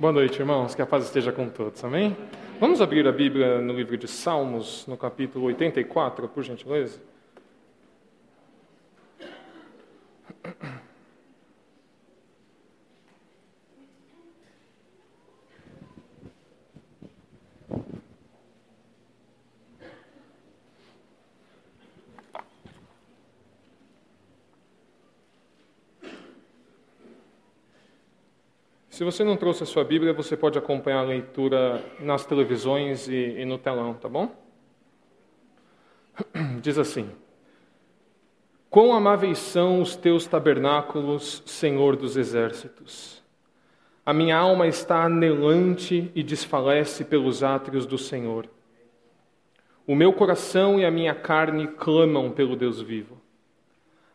Boa noite, irmãos. Que a paz esteja com todos. Amém? Vamos abrir a Bíblia no livro de Salmos, no capítulo 84, por gentileza. Se você não trouxe a sua Bíblia, você pode acompanhar a leitura nas televisões e, e no telão, tá bom? Diz assim: Quão amáveis são os teus tabernáculos, Senhor dos exércitos! A minha alma está anelante e desfalece pelos átrios do Senhor. O meu coração e a minha carne clamam pelo Deus vivo.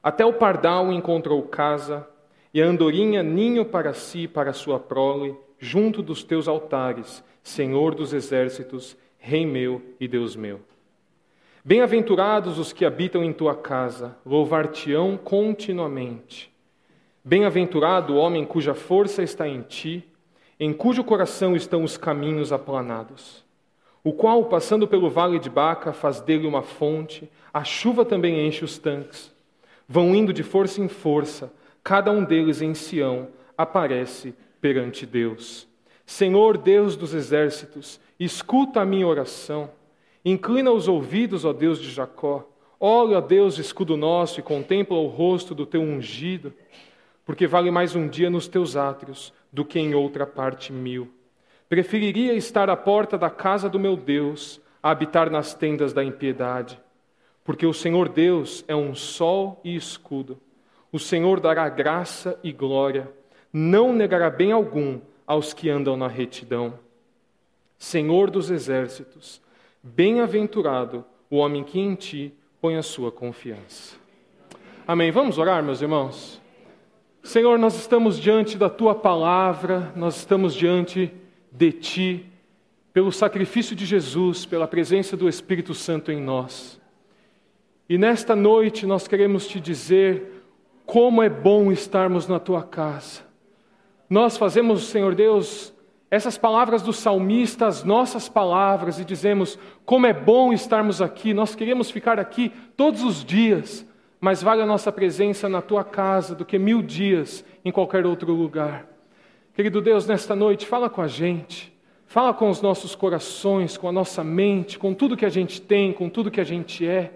Até o pardal encontrou casa e a andorinha ninho para si e para sua prole, junto dos teus altares, Senhor dos exércitos, Rei meu e Deus meu. Bem-aventurados os que habitam em tua casa, louvar-te-ão continuamente. Bem-aventurado o homem cuja força está em ti, em cujo coração estão os caminhos aplanados. O qual, passando pelo vale de Baca, faz dele uma fonte, a chuva também enche os tanques. Vão indo de força em força, cada um deles em Sião aparece perante Deus. Senhor Deus dos exércitos, escuta a minha oração. Inclina os ouvidos, ó Deus de Jacó. Olha, ó Deus, escudo nosso, e contempla o rosto do teu ungido, porque vale mais um dia nos teus átrios do que em outra parte mil. Preferiria estar à porta da casa do meu Deus a habitar nas tendas da impiedade, porque o Senhor Deus é um sol e escudo. O Senhor dará graça e glória, não negará bem algum aos que andam na retidão. Senhor dos exércitos, bem-aventurado o homem que em ti põe a sua confiança. Amém. Vamos orar, meus irmãos? Senhor, nós estamos diante da tua palavra, nós estamos diante de ti, pelo sacrifício de Jesus, pela presença do Espírito Santo em nós. E nesta noite nós queremos te dizer como é bom estarmos na tua casa. Nós fazemos, Senhor Deus, essas palavras do salmista, as nossas palavras, e dizemos: como é bom estarmos aqui. Nós queremos ficar aqui todos os dias, mas vale a nossa presença na tua casa do que mil dias em qualquer outro lugar. Querido Deus, nesta noite, fala com a gente, fala com os nossos corações, com a nossa mente, com tudo que a gente tem, com tudo que a gente é.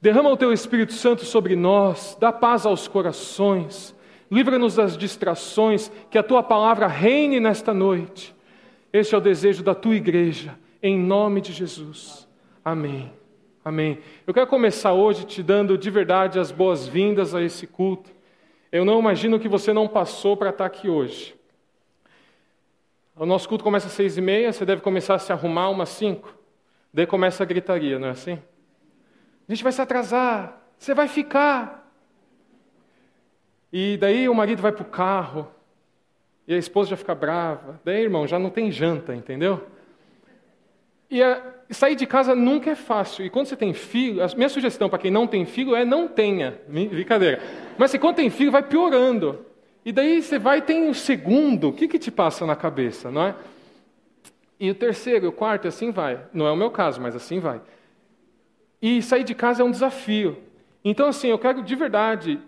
Derrama o teu Espírito Santo sobre nós, dá paz aos corações, livra-nos das distrações, que a tua palavra reine nesta noite. Este é o desejo da tua igreja, em nome de Jesus. Amém. Amém. Eu quero começar hoje te dando de verdade as boas-vindas a esse culto. Eu não imagino que você não passou para estar aqui hoje. O nosso culto começa às seis e meia, você deve começar a se arrumar umas cinco. Daí começa a gritaria, não é assim? A gente vai se atrasar, você vai ficar. E daí o marido vai para o carro, e a esposa já fica brava. Daí, irmão, já não tem janta, entendeu? E a, sair de casa nunca é fácil. E quando você tem filho, a minha sugestão para quem não tem filho é não tenha. Brincadeira. Mas se quando tem filho, vai piorando. E daí você vai tem o segundo, o que, que te passa na cabeça, não é? E o terceiro, o quarto, assim vai. Não é o meu caso, mas assim vai. E sair de casa é um desafio. Então, assim, eu quero de verdade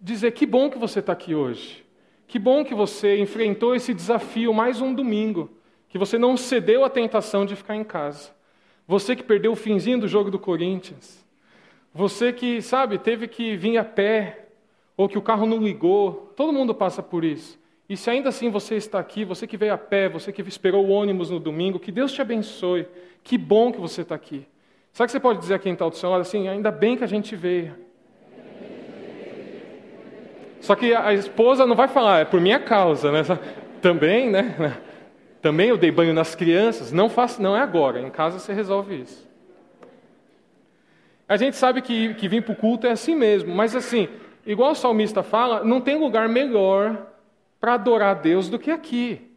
dizer que bom que você está aqui hoje. Que bom que você enfrentou esse desafio mais um domingo. Que você não cedeu à tentação de ficar em casa. Você que perdeu o finzinho do jogo do Corinthians. Você que, sabe, teve que vir a pé. Ou que o carro não ligou. Todo mundo passa por isso. E se ainda assim você está aqui, você que veio a pé, você que esperou o ônibus no domingo, que Deus te abençoe. Que bom que você está aqui. Sabe que você pode dizer a quem está do seu lado assim? Ainda bem que a gente veio. Só que a esposa não vai falar, é por minha causa, né? Também, né? Também eu dei banho nas crianças. Não faço, não é agora. Em casa você resolve isso. A gente sabe que, que vir para o culto é assim mesmo, mas assim, igual o salmista fala, não tem lugar melhor para adorar a Deus do que aqui.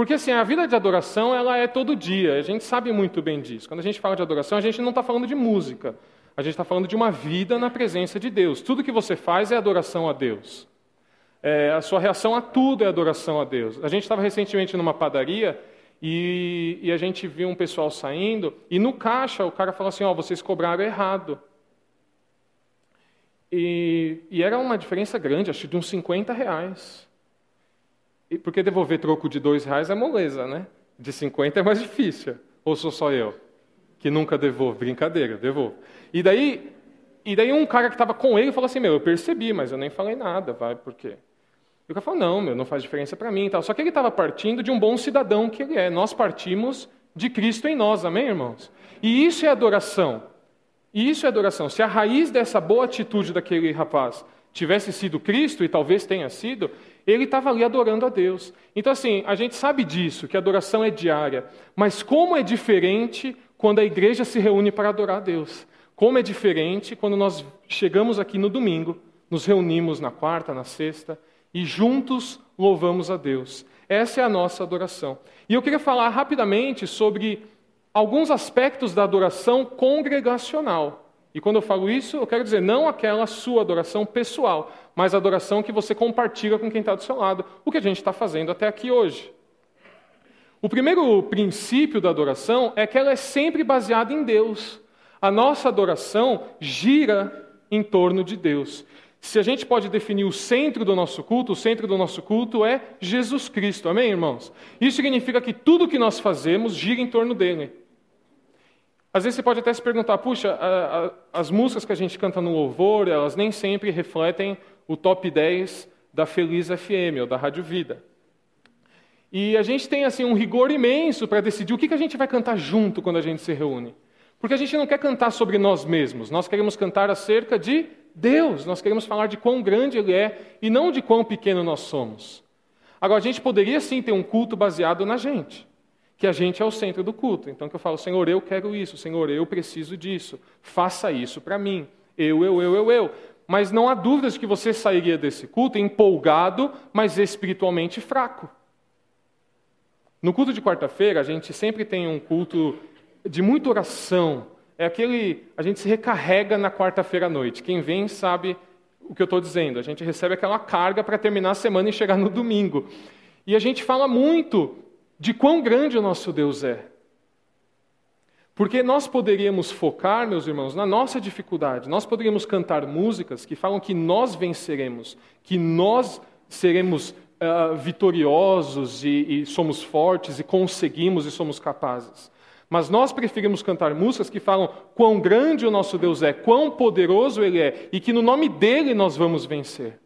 Porque assim, a vida de adoração ela é todo dia, a gente sabe muito bem disso. Quando a gente fala de adoração, a gente não está falando de música, a gente está falando de uma vida na presença de Deus. Tudo que você faz é adoração a Deus. É, a sua reação a tudo é adoração a Deus. A gente estava recentemente numa padaria e, e, a gente viu um pessoal saindo e no caixa o cara falou assim: Ó, oh, vocês cobraram errado. E, e, era uma diferença grande, acho de uns 50 reais. E porque devolver troco de dois reais é moleza, né? De 50 é mais difícil. Ou sou só eu? Que nunca devolvo. Brincadeira, devolvo. E daí, e daí um cara que estava com ele falou assim: Meu, eu percebi, mas eu nem falei nada, vai, por quê? E o cara falou, não, meu, não faz diferença para mim. Tal. Só que ele estava partindo de um bom cidadão que ele é. Nós partimos de Cristo em nós, amém, irmãos? E isso é adoração. E isso é adoração. Se a raiz dessa boa atitude daquele rapaz tivesse sido Cristo, e talvez tenha sido, ele estava ali adorando a Deus. Então, assim, a gente sabe disso, que a adoração é diária. Mas como é diferente quando a igreja se reúne para adorar a Deus? Como é diferente quando nós chegamos aqui no domingo, nos reunimos na quarta, na sexta, e juntos louvamos a Deus. Essa é a nossa adoração. E eu queria falar rapidamente sobre alguns aspectos da adoração congregacional. E quando eu falo isso, eu quero dizer não aquela sua adoração pessoal, mas a adoração que você compartilha com quem está do seu lado, o que a gente está fazendo até aqui hoje. O primeiro princípio da adoração é que ela é sempre baseada em Deus. A nossa adoração gira em torno de Deus. Se a gente pode definir o centro do nosso culto, o centro do nosso culto é Jesus Cristo, amém, irmãos? Isso significa que tudo que nós fazemos gira em torno dele. Às vezes você pode até se perguntar, puxa, a, a, as músicas que a gente canta no louvor, elas nem sempre refletem o top 10 da Feliz FM ou da Rádio Vida. E a gente tem assim um rigor imenso para decidir o que, que a gente vai cantar junto quando a gente se reúne. Porque a gente não quer cantar sobre nós mesmos, nós queremos cantar acerca de Deus, nós queremos falar de quão grande Ele é e não de quão pequeno nós somos. Agora, a gente poderia sim ter um culto baseado na gente, que a gente é o centro do culto. Então, que eu falo, Senhor, eu quero isso, Senhor, eu preciso disso, faça isso para mim. Eu, eu, eu, eu, eu. Mas não há dúvidas que você sairia desse culto empolgado, mas espiritualmente fraco. No culto de quarta-feira, a gente sempre tem um culto de muita oração, é aquele. A gente se recarrega na quarta-feira à noite. Quem vem sabe o que eu estou dizendo. A gente recebe aquela carga para terminar a semana e chegar no domingo. E a gente fala muito de quão grande o nosso Deus é. Porque nós poderíamos focar, meus irmãos, na nossa dificuldade. Nós poderíamos cantar músicas que falam que nós venceremos, que nós seremos uh, vitoriosos e, e somos fortes e conseguimos e somos capazes. Mas nós preferimos cantar músicas que falam quão grande o nosso Deus é, quão poderoso Ele é e que no nome dele nós vamos vencer.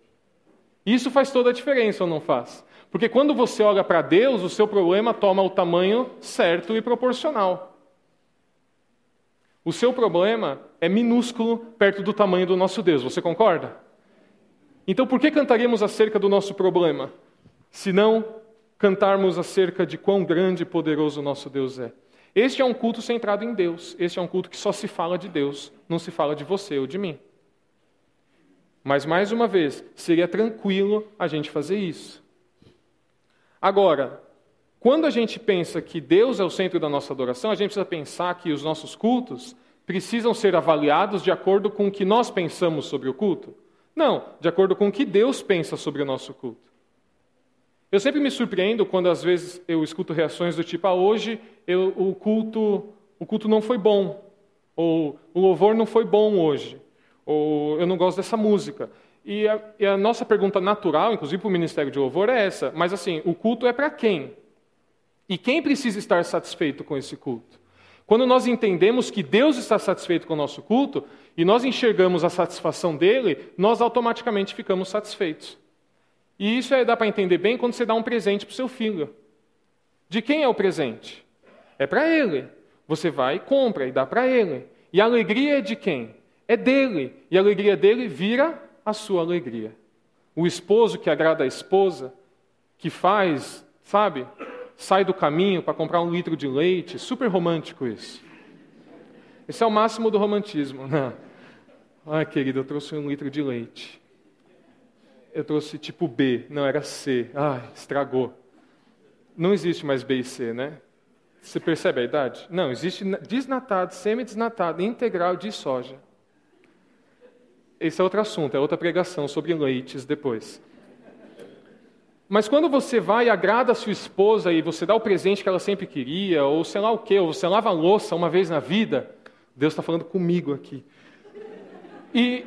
Isso faz toda a diferença ou não faz? Porque quando você olha para Deus, o seu problema toma o tamanho certo e proporcional. O seu problema é minúsculo perto do tamanho do nosso Deus, você concorda? Então por que cantaríamos acerca do nosso problema, se não cantarmos acerca de quão grande e poderoso o nosso Deus é? Este é um culto centrado em Deus. Este é um culto que só se fala de Deus, não se fala de você ou de mim. Mas, mais uma vez, seria tranquilo a gente fazer isso. Agora, quando a gente pensa que Deus é o centro da nossa adoração, a gente precisa pensar que os nossos cultos precisam ser avaliados de acordo com o que nós pensamos sobre o culto? Não, de acordo com o que Deus pensa sobre o nosso culto. Eu sempre me surpreendo quando às vezes eu escuto reações do tipo: ah, hoje eu, o culto o culto não foi bom, ou o louvor não foi bom hoje, ou eu não gosto dessa música. E a, e a nossa pergunta natural, inclusive para o Ministério de Louvor, é essa: mas assim, o culto é para quem? E quem precisa estar satisfeito com esse culto? Quando nós entendemos que Deus está satisfeito com o nosso culto e nós enxergamos a satisfação dele, nós automaticamente ficamos satisfeitos. E isso é, dá para entender bem quando você dá um presente para o seu filho. De quem é o presente? É para ele. Você vai e compra e dá para ele. E a alegria é de quem? É dele. E a alegria dele vira a sua alegria. O esposo que agrada a esposa, que faz, sabe, sai do caminho para comprar um litro de leite, super romântico isso. Esse é o máximo do romantismo. Né? Ai, querido, eu trouxe um litro de leite eu trouxe tipo B, não, era C. Ai, estragou. Não existe mais B e C, né? Você percebe a idade? Não, existe desnatado, semi-desnatado, integral de soja. Esse é outro assunto, é outra pregação sobre leites depois. Mas quando você vai e agrada a sua esposa e você dá o presente que ela sempre queria, ou sei lá o quê, ou você lava a louça uma vez na vida, Deus está falando comigo aqui. E,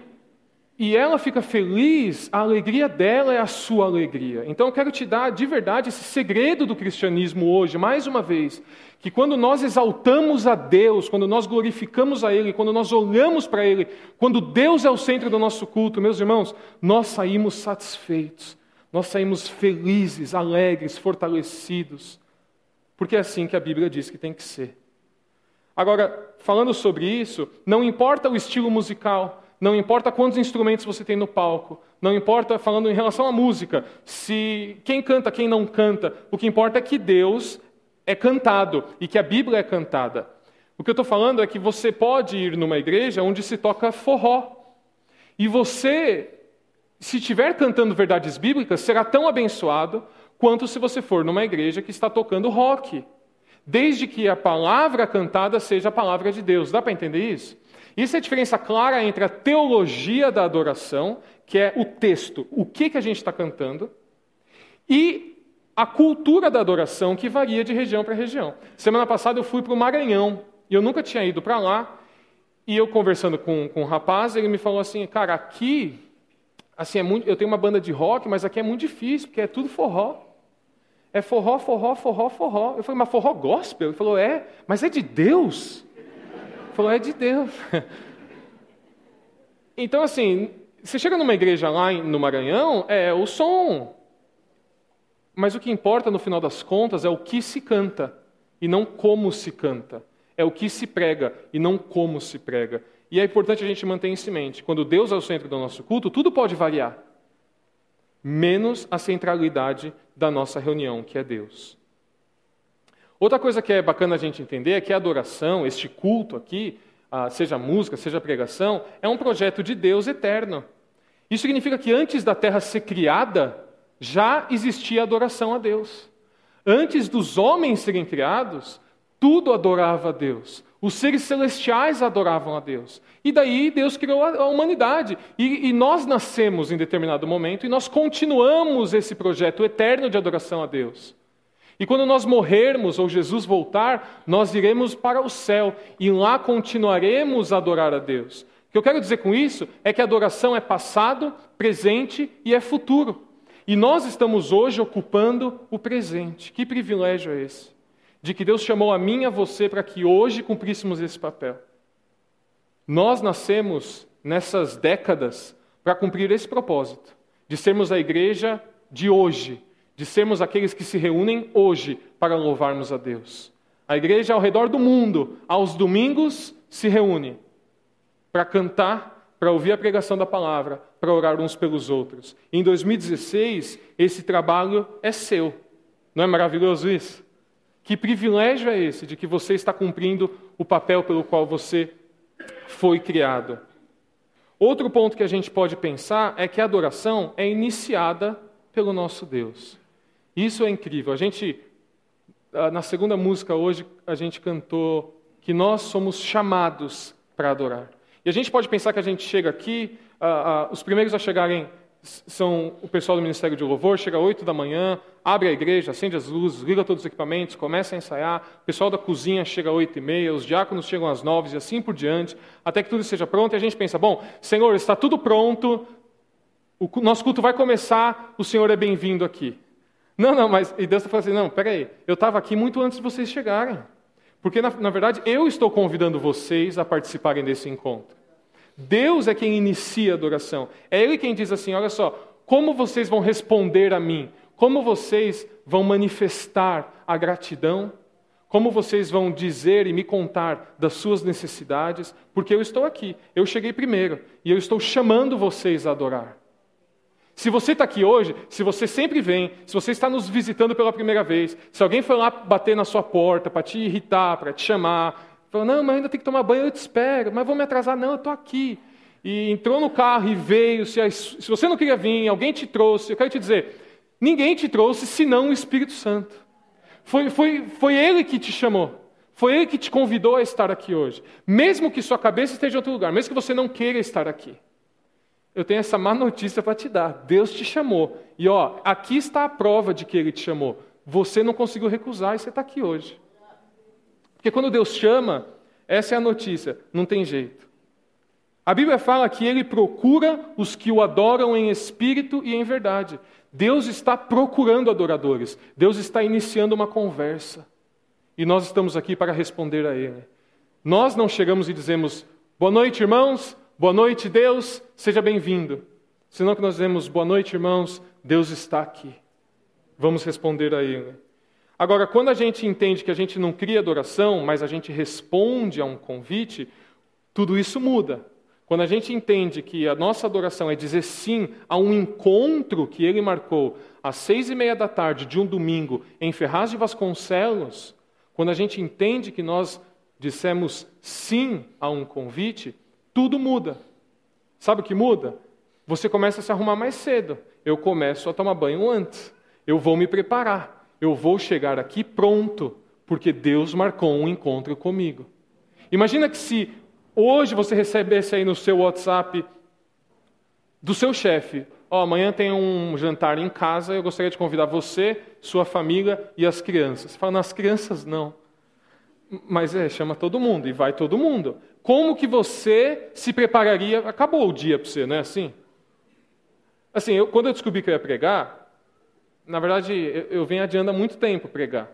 e ela fica feliz, a alegria dela é a sua alegria. Então eu quero te dar de verdade esse segredo do cristianismo hoje, mais uma vez, que quando nós exaltamos a Deus, quando nós glorificamos a Ele, quando nós olhamos para Ele, quando Deus é o centro do nosso culto, meus irmãos, nós saímos satisfeitos, nós saímos felizes, alegres, fortalecidos, porque é assim que a Bíblia diz que tem que ser. Agora, falando sobre isso, não importa o estilo musical, não importa quantos instrumentos você tem no palco, não importa, falando em relação à música, se quem canta, quem não canta, o que importa é que Deus é cantado e que a Bíblia é cantada. O que eu estou falando é que você pode ir numa igreja onde se toca forró. E você, se estiver cantando verdades bíblicas, será tão abençoado quanto se você for numa igreja que está tocando rock. Desde que a palavra cantada seja a palavra de Deus. Dá para entender isso? Isso é a diferença clara entre a teologia da adoração, que é o texto, o que, que a gente está cantando, e a cultura da adoração que varia de região para região. Semana passada eu fui para o Maranhão e eu nunca tinha ido para lá. E eu conversando com, com um rapaz, ele me falou assim, cara, aqui, assim, é muito, eu tenho uma banda de rock, mas aqui é muito difícil, porque é tudo forró. É forró, forró, forró, forró. Eu falei, mas forró gospel? Ele falou, é, mas é de Deus. Falou, é de Deus. Então, assim, você chega numa igreja lá no Maranhão, é o som, mas o que importa no final das contas é o que se canta e não como se canta. É o que se prega e não como se prega. E é importante a gente manter isso em mente. Quando Deus é o centro do nosso culto, tudo pode variar, menos a centralidade da nossa reunião, que é Deus. Outra coisa que é bacana a gente entender é que a adoração, este culto aqui, ah, seja música, seja pregação, é um projeto de Deus eterno. Isso significa que antes da terra ser criada, já existia adoração a Deus. Antes dos homens serem criados, tudo adorava a Deus. Os seres celestiais adoravam a Deus. E daí Deus criou a humanidade. E, e, nós nascemos em determinado momento e nós continuamos esse projeto eterno de adoração a Deus. E quando nós morrermos ou Jesus voltar, nós iremos para o céu e lá continuaremos a adorar a Deus. O que eu quero dizer com isso é que a adoração é passado, presente e é futuro. E nós estamos hoje ocupando o presente. Que privilégio é esse? De que Deus chamou a mim e a você para que hoje cumpríssemos esse papel. Nós nascemos nessas décadas para cumprir esse propósito, de sermos a igreja de hoje, de sermos aqueles que se reúnem hoje para louvarmos a Deus. A igreja ao redor do mundo, aos domingos, se reúne para cantar para ouvir a pregação da palavra, para orar uns pelos outros. Em 2016, esse trabalho é seu. Não é maravilhoso isso? Que privilégio é esse de que você está cumprindo o papel pelo qual você foi criado? Outro ponto que a gente pode pensar é que a adoração é iniciada pelo nosso Deus. Isso é incrível. A gente, ah, na segunda música hoje, a gente cantou que nós somos chamados para adorar. E a gente pode pensar que a gente chega aqui, uh, uh, os primeiros a chegarem são o pessoal do Ministério de Louvor, chega às 8 da manhã, abre a igreja, acende as luzes, liga todos os equipamentos, começa a ensaiar, o pessoal da cozinha chega às 8 e meia, os diáconos chegam às 9 e assim por diante, até que tudo esteja pronto, e a gente pensa, bom, Senhor, está tudo pronto, o nosso culto vai começar, o Senhor é bem-vindo aqui. Não, não, mas e Deus está falando assim, não, peraí, eu estava aqui muito antes de vocês chegarem. Porque, na, na verdade, eu estou convidando vocês a participarem desse encontro. Deus é quem inicia a adoração. É Ele quem diz assim: olha só, como vocês vão responder a mim? Como vocês vão manifestar a gratidão? Como vocês vão dizer e me contar das suas necessidades? Porque eu estou aqui, eu cheguei primeiro e eu estou chamando vocês a adorar. Se você está aqui hoje, se você sempre vem, se você está nos visitando pela primeira vez, se alguém foi lá bater na sua porta para te irritar, para te chamar, Falou, não, mas ainda tem que tomar banho, eu te espero, mas vou me atrasar, não, eu estou aqui. E entrou no carro e veio, se, se você não queria vir, alguém te trouxe, eu quero te dizer, ninguém te trouxe senão o Espírito Santo. Foi, foi, foi Ele que te chamou. Foi Ele que te convidou a estar aqui hoje. Mesmo que sua cabeça esteja em outro lugar, mesmo que você não queira estar aqui. Eu tenho essa má notícia para te dar. Deus te chamou. E ó, aqui está a prova de que ele te chamou. Você não conseguiu recusar e você está aqui hoje. Porque quando Deus chama, essa é a notícia, não tem jeito. A Bíblia fala que ele procura os que o adoram em espírito e em verdade. Deus está procurando adoradores. Deus está iniciando uma conversa. E nós estamos aqui para responder a ele. Nós não chegamos e dizemos: "Boa noite, irmãos. Boa noite, Deus, seja bem-vindo. Senão que nós dizemos, boa noite, irmãos, Deus está aqui. Vamos responder a Ele. Agora, quando a gente entende que a gente não cria adoração, mas a gente responde a um convite, tudo isso muda. Quando a gente entende que a nossa adoração é dizer sim a um encontro que ele marcou às seis e meia da tarde de um domingo em Ferraz de Vasconcelos, quando a gente entende que nós dissemos sim a um convite, tudo muda. Sabe o que muda? Você começa a se arrumar mais cedo. Eu começo a tomar banho antes. Eu vou me preparar. Eu vou chegar aqui pronto, porque Deus marcou um encontro comigo. Imagina que se hoje você recebesse aí no seu WhatsApp do seu chefe, ó, oh, amanhã tem um jantar em casa, eu gostaria de convidar você, sua família e as crianças. Você fala, nas crianças não. Mas é, chama todo mundo e vai todo mundo. Como que você se prepararia? Acabou o dia para você, não é assim? Assim, eu, quando eu descobri que eu ia pregar, na verdade, eu, eu venho adiando há muito tempo pregar.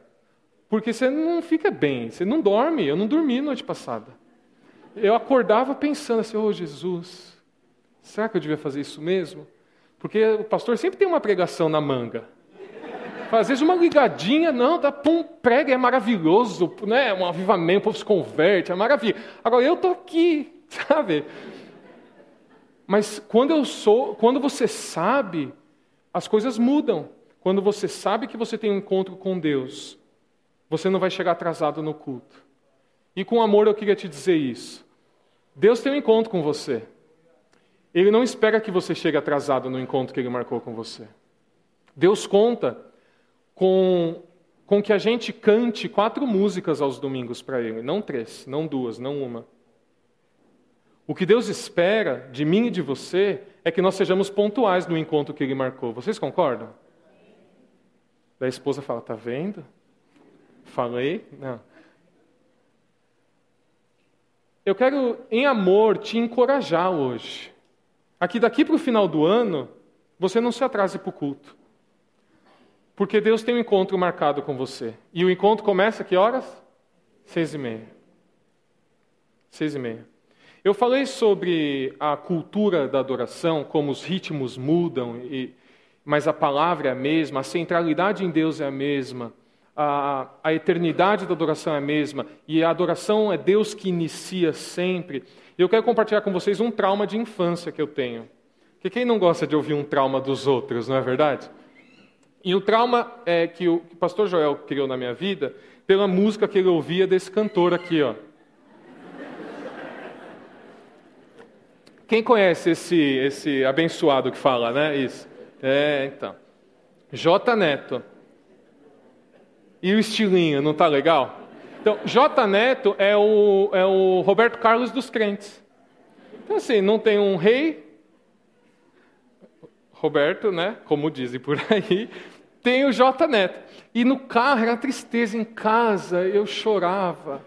Porque você não fica bem, você não dorme. Eu não dormi noite passada. Eu acordava pensando assim, ô oh, Jesus, será que eu devia fazer isso mesmo? Porque o pastor sempre tem uma pregação na manga. Às vezes uma ligadinha, não, dá pum, prega, é maravilhoso, né? um avivamento, o povo se converte, é maravilha. Agora eu estou aqui, sabe? Mas quando eu sou, quando você sabe, as coisas mudam. Quando você sabe que você tem um encontro com Deus, você não vai chegar atrasado no culto. E com amor eu queria te dizer isso. Deus tem um encontro com você. Ele não espera que você chegue atrasado no encontro que ele marcou com você. Deus conta com, com que a gente cante quatro músicas aos domingos para Ele, não três, não duas, não uma. O que Deus espera de mim e de você é que nós sejamos pontuais no encontro que Ele marcou. Vocês concordam? Da esposa fala: Tá vendo? Falei? Não. Eu quero, em amor, te encorajar hoje. Aqui daqui para o final do ano, você não se atrase para o culto. Porque Deus tem um encontro marcado com você. E o encontro começa que horas? Seis e meia. Seis e meia. Eu falei sobre a cultura da adoração, como os ritmos mudam, e, mas a palavra é a mesma, a centralidade em Deus é a mesma, a, a eternidade da adoração é a mesma, e a adoração é Deus que inicia sempre. Eu quero compartilhar com vocês um trauma de infância que eu tenho. Porque quem não gosta de ouvir um trauma dos outros, não é verdade? E o trauma é, que o pastor Joel criou na minha vida pela música que ele ouvia desse cantor aqui, ó. Quem conhece esse, esse abençoado que fala, né? Isso. É, então. J Neto. E o estilinho, não tá legal? Então, J Neto é o, é o Roberto Carlos dos crentes. Então, assim, não tem um rei, Roberto, né? Como dizem por aí, tem o J Neto. E no carro era tristeza, em casa eu chorava.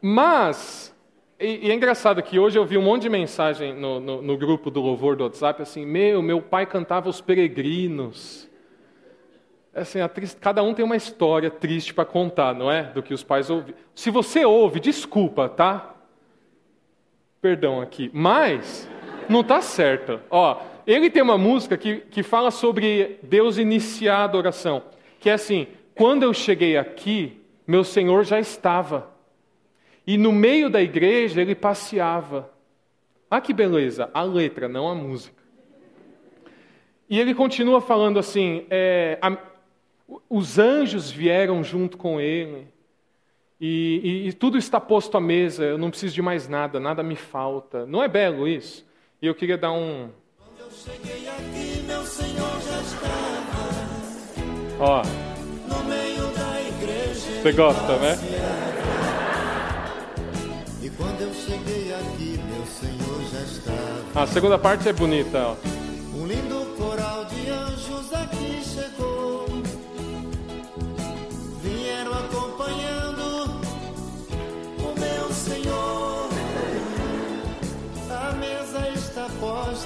Mas, e, e, é engraçado que hoje eu vi um monte de mensagem no, no, no grupo do louvor do WhatsApp, assim, meu, meu pai cantava os peregrinos. Assim, triste, cada um tem uma história triste para contar, não é? Do que os pais ouviram. Se você ouve, desculpa, tá? Perdão aqui. Mas, não está certo. Ó, ele tem uma música que, que fala sobre Deus iniciar a adoração, que é assim: quando eu cheguei aqui, meu Senhor já estava. E no meio da igreja ele passeava. Ah, que beleza! A letra, não a música. E ele continua falando assim: é, a, os anjos vieram junto com ele, e, e, e, tudo está posto à mesa, eu não preciso de mais nada, nada me falta. Não é belo isso? E eu queria dar um, cheguei aqui, meu Senhor já estava. Ó. No meio da igreja. Você gosta, né? E quando eu cheguei aqui, meu Senhor já estava. A segunda parte é bonita. Ó.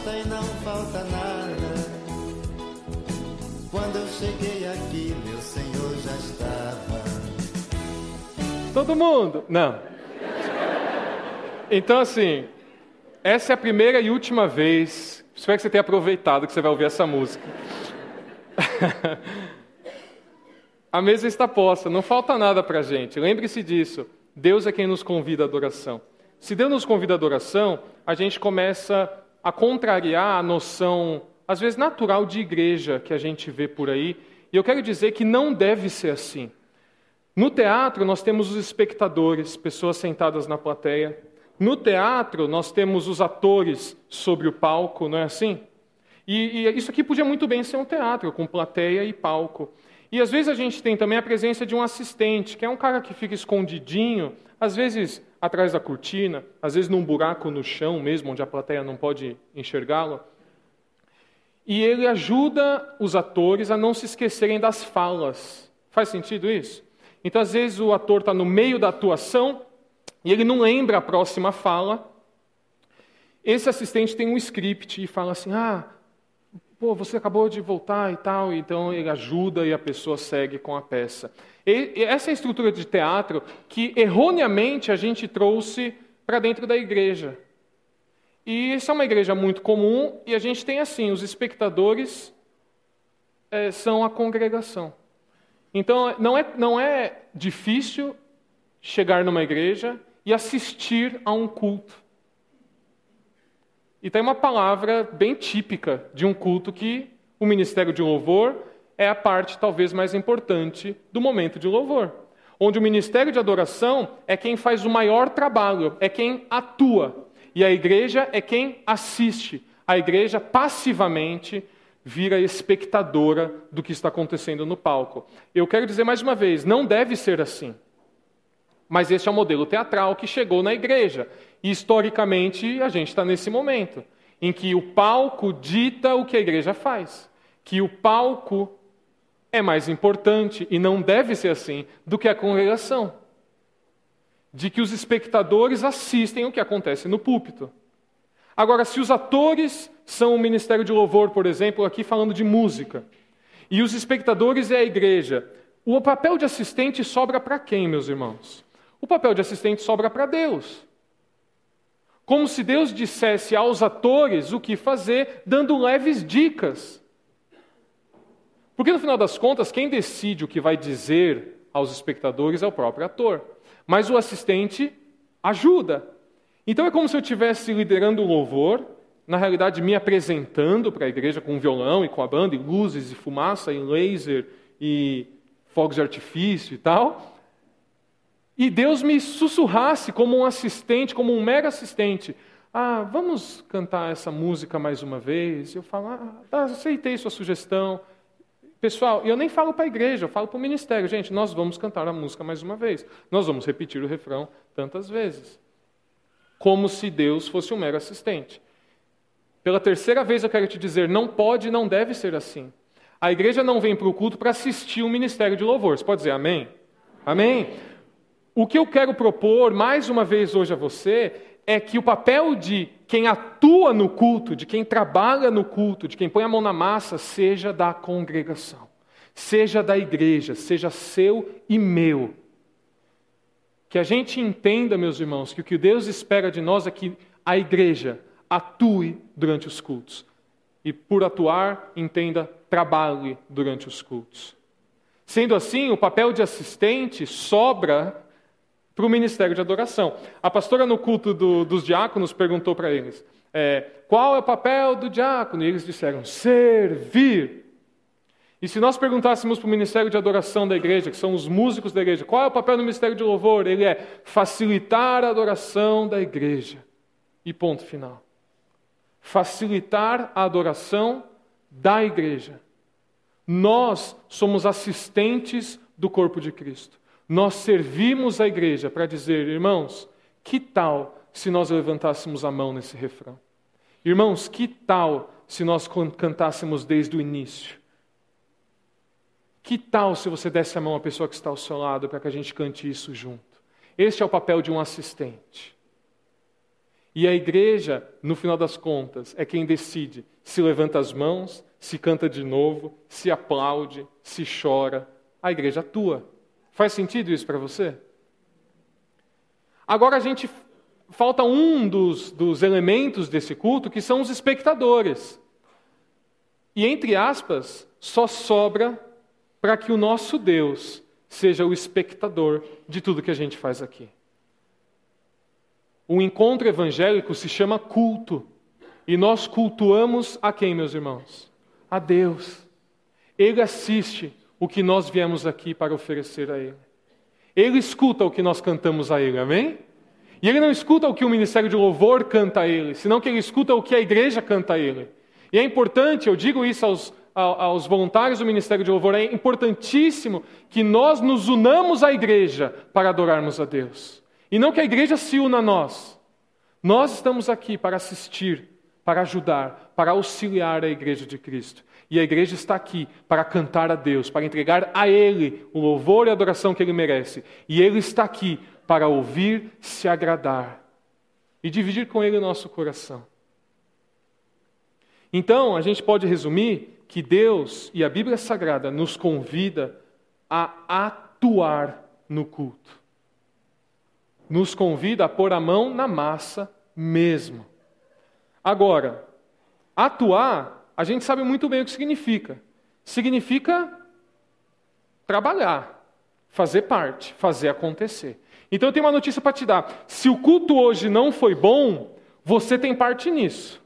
posta e não falta nada. Quando eu cheguei aqui, meu Senhor já estava. Todo mundo? Não. Então, assim, essa é a primeira e última vez. Espero que você tenha aproveitado que você vai ouvir essa música. a mesa está posta, não falta nada para a gente. Lembre-se disso. Deus é quem nos convida à adoração. Se Deus nos convida à adoração, a gente começa a contrariar a noção, às vezes natural, de igreja que a gente vê por aí. E eu quero dizer que não deve ser assim. No teatro, nós temos os espectadores, pessoas sentadas na plateia. No teatro, nós temos os atores sobre o palco, não é assim? E, e, isso aqui podia muito bem ser um teatro, com plateia e palco. E às vezes a gente tem também a presença de um assistente, que é um cara que fica escondidinho, às vezes atrás da cortina, às vezes num buraco no chão mesmo, onde a plateia não pode enxergá-lo. E ele ajuda os atores a não se esquecerem das falas. Faz sentido isso? Então, às vezes, o ator está no meio da atuação e ele não lembra a próxima fala. Esse assistente tem um script e fala assim: Ah, pô, você acabou de voltar e tal. Então ele ajuda e a pessoa segue com a peça. E essa é a estrutura de teatro que erroneamente a gente trouxe para dentro da igreja. E isso é uma igreja muito comum e a gente tem assim: os espectadores é, são a congregação. Então não é, não é difícil chegar numa igreja e assistir a um culto. E tem uma palavra bem típica de um culto que o ministério de louvor é a parte talvez mais importante do momento de louvor. Onde o ministério de adoração é quem faz o maior trabalho, é quem atua. E a igreja é quem assiste. A igreja passivamente vira espectadora do que está acontecendo no palco. Eu quero dizer mais uma vez: não deve ser assim. Mas esse é o modelo teatral que chegou na igreja. E historicamente a gente está nesse momento em que o palco dita o que a igreja faz. Que o palco é mais importante, e não deve ser assim, do que a congregação. De que os espectadores assistem o que acontece no púlpito. Agora, se os atores são o ministério de louvor, por exemplo, aqui falando de música, e os espectadores é a igreja, o papel de assistente sobra para quem, meus irmãos? O papel de assistente sobra para Deus. Como se Deus dissesse aos atores o que fazer, dando leves dicas. Porque no final das contas, quem decide o que vai dizer aos espectadores é o próprio ator. Mas o assistente ajuda. Então é como se eu estivesse liderando o louvor, na realidade me apresentando para a igreja com violão e com a banda, e luzes, e fumaça, e laser, e fogos de artifício e tal e Deus me sussurrasse como um assistente, como um mega assistente. Ah, vamos cantar essa música mais uma vez? Eu falo, ah, tá, aceitei sua sugestão. Pessoal, eu nem falo para a igreja, eu falo para o ministério. Gente, nós vamos cantar a música mais uma vez. Nós vamos repetir o refrão tantas vezes. Como se Deus fosse um mero assistente. Pela terceira vez eu quero te dizer, não pode e não deve ser assim. A igreja não vem para o culto para assistir o ministério de louvor. Você pode dizer amém? Amém? O que eu quero propor mais uma vez hoje a você é que o papel de quem atua no culto, de quem trabalha no culto, de quem põe a mão na massa, seja da congregação, seja da igreja, seja seu e meu. Que a gente entenda, meus irmãos, que o que Deus espera de nós é que a igreja atue durante os cultos. E por atuar, entenda, trabalhe durante os cultos. Sendo assim, o papel de assistente sobra para o ministério de adoração. A pastora, no culto do, dos diáconos, perguntou para eles: é, qual é o papel do diácono? E eles disseram: servir. E se nós perguntássemos para o ministério de adoração da igreja, que são os músicos da igreja, qual é o papel do ministério de louvor? Ele é facilitar a adoração da igreja. E ponto final. Facilitar a adoração da igreja. Nós somos assistentes do corpo de Cristo. Nós servimos a igreja para dizer, irmãos, que tal se nós levantássemos a mão nesse refrão? Irmãos, que tal se nós cantássemos desde o início? Que tal se você desse a mão à pessoa que está ao seu lado para que a gente cante isso junto? Este é o papel de um assistente. E a igreja, no final das contas, é quem decide se levanta as mãos, se canta de novo, se aplaude, se chora. A igreja atua. Faz sentido isso para você? Agora a gente falta um dos, dos elementos desse culto, que são os espectadores. E, entre aspas, só sobra para que o nosso Deus seja o espectador de tudo que a gente faz aqui. O encontro evangélico se chama culto. E nós cultuamos a quem, meus irmãos? A Deus. Ele assiste o que nós viemos aqui para oferecer a Ele. Ele escuta o que nós cantamos a Ele, amém? E ele não escuta o que o ministério de louvor canta a ele, senão que ele escuta o que a igreja canta a ele. E é importante, eu digo isso aos, aos voluntários do ministério de louvor, é importantíssimo que nós nos unamos à igreja para adorarmos a Deus. E não que a igreja se una a nós. Nós estamos aqui para assistir, para ajudar, para auxiliar a igreja de Cristo. E a igreja está aqui para cantar a Deus, para entregar a Ele o louvor e a adoração que Ele merece. E Ele está aqui para ouvir, se agradar e dividir com Ele o nosso coração. Então, a gente pode resumir que Deus e a Bíblia Sagrada nos convida a atuar no culto. Nos convida a pôr a mão na massa mesmo. Agora, atuar, a gente sabe muito bem o que significa. Significa trabalhar, fazer parte, fazer acontecer. Então eu tenho uma notícia para te dar. Se o culto hoje não foi bom, você tem parte nisso.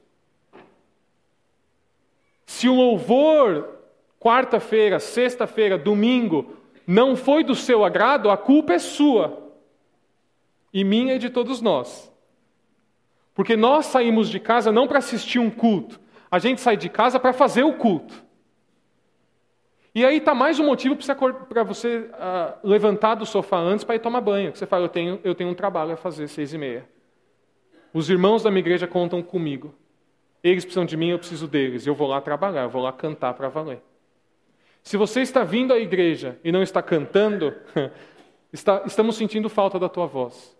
Se o louvor, quarta-feira, sexta-feira, domingo, não foi do seu agrado, a culpa é sua. E minha e de todos nós. Porque nós saímos de casa não para assistir um culto, a gente sai de casa para fazer o culto. E aí está mais um motivo para você uh, levantar do sofá antes para ir tomar banho. Você fala, eu tenho, eu tenho um trabalho a fazer, seis e meia. Os irmãos da minha igreja contam comigo. Eles precisam de mim, eu preciso deles. Eu vou lá trabalhar, eu vou lá cantar para valer. Se você está vindo à igreja e não está cantando, está, estamos sentindo falta da tua voz.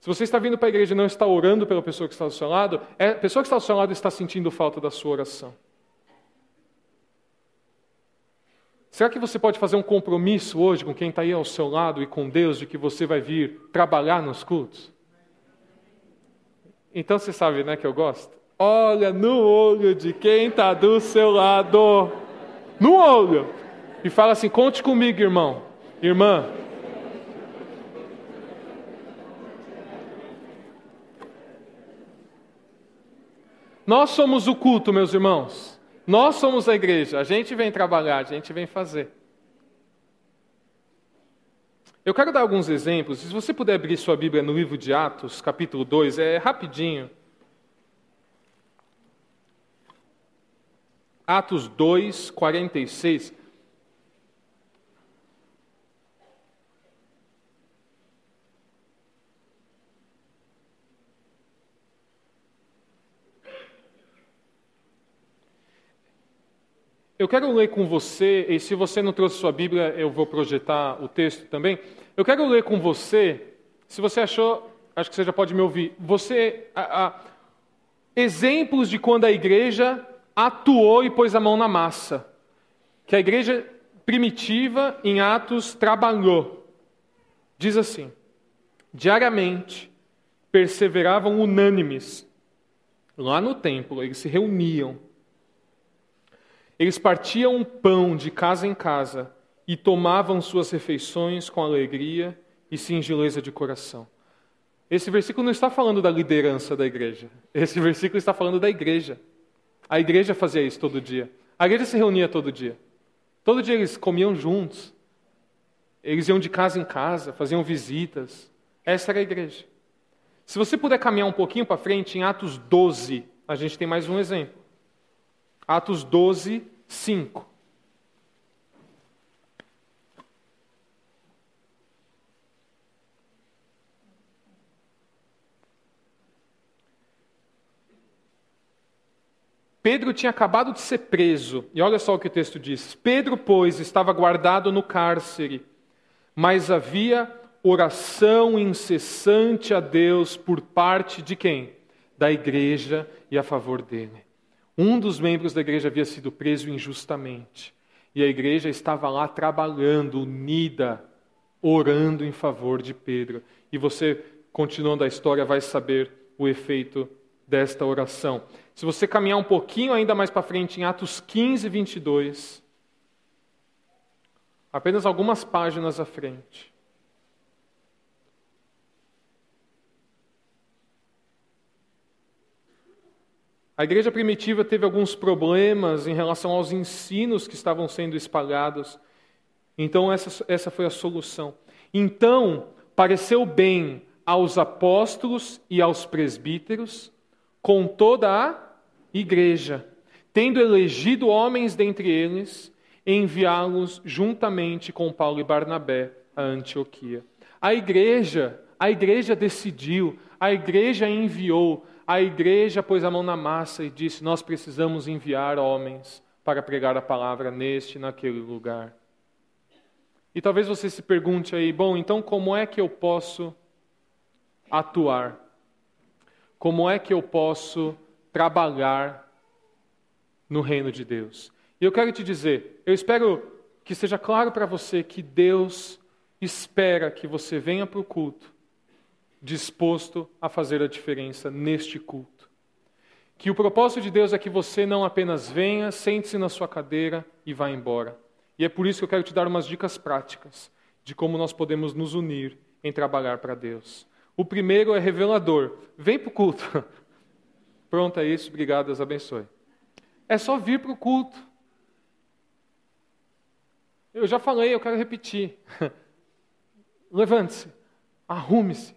Se você está vindo para a igreja e não está orando pela pessoa que está do seu lado, é, a pessoa que está do seu lado está sentindo falta da sua oração. Será que você pode fazer um compromisso hoje com quem está aí ao seu lado e com Deus de que você vai vir trabalhar nos cultos? Então você sabe, né, que eu gosto? Olha no olho de quem está do seu lado. No olho. E fala assim: conte comigo, irmão. Irmã. Nós somos o culto, meus irmãos. Nós somos a igreja, a gente vem trabalhar, a gente vem fazer. Eu quero dar alguns exemplos. Se você puder abrir sua Bíblia no livro de Atos, capítulo 2, é rapidinho. Atos 2, 46. Eu quero ler com você, e se você não trouxe sua Bíblia, eu vou projetar o texto também. Eu quero ler com você, se você achou, acho que você já pode me ouvir, você, a, a, exemplos de quando a igreja atuou e pôs a mão na massa. Que a igreja primitiva, em Atos, trabalhou. Diz assim: diariamente perseveravam unânimes lá no templo, eles se reuniam eles partiam pão de casa em casa e tomavam suas refeições com alegria e singeleza de coração. Esse versículo não está falando da liderança da igreja. Esse versículo está falando da igreja. A igreja fazia isso todo dia. A igreja se reunia todo dia. Todo dia eles comiam juntos. Eles iam de casa em casa, faziam visitas. Essa era a igreja. Se você puder caminhar um pouquinho para frente, em Atos 12, a gente tem mais um exemplo. Atos 12, 5. Pedro tinha acabado de ser preso, e olha só o que o texto diz: Pedro, pois, estava guardado no cárcere, mas havia oração incessante a Deus por parte de quem? Da igreja e a favor dele. Um dos membros da igreja havia sido preso injustamente, e a igreja estava lá trabalhando, unida, orando em favor de Pedro. E você, continuando a história, vai saber o efeito desta oração. Se você caminhar um pouquinho ainda mais para frente, em Atos 15, 22, apenas algumas páginas à frente. A igreja primitiva teve alguns problemas em relação aos ensinos que estavam sendo espalhados. Então, essa, essa foi a solução. Então, pareceu bem aos apóstolos e aos presbíteros, com toda a igreja, tendo elegido homens dentre eles, enviá-los juntamente com Paulo e Barnabé a Antioquia. A igreja, a igreja decidiu, a igreja enviou, a igreja pôs a mão na massa e disse: Nós precisamos enviar homens para pregar a palavra neste e naquele lugar. E talvez você se pergunte aí, bom, então como é que eu posso atuar? Como é que eu posso trabalhar no reino de Deus. E eu quero te dizer, eu espero que seja claro para você que Deus espera que você venha para o culto disposto a fazer a diferença neste culto. Que o propósito de Deus é que você não apenas venha, sente-se na sua cadeira e vá embora. E é por isso que eu quero te dar umas dicas práticas de como nós podemos nos unir em trabalhar para Deus. O primeiro é revelador. Vem para o culto. Pronto, é isso. Obrigado, Deus abençoe. É só vir para o culto. Eu já falei, eu quero repetir. Levante-se, arrume-se,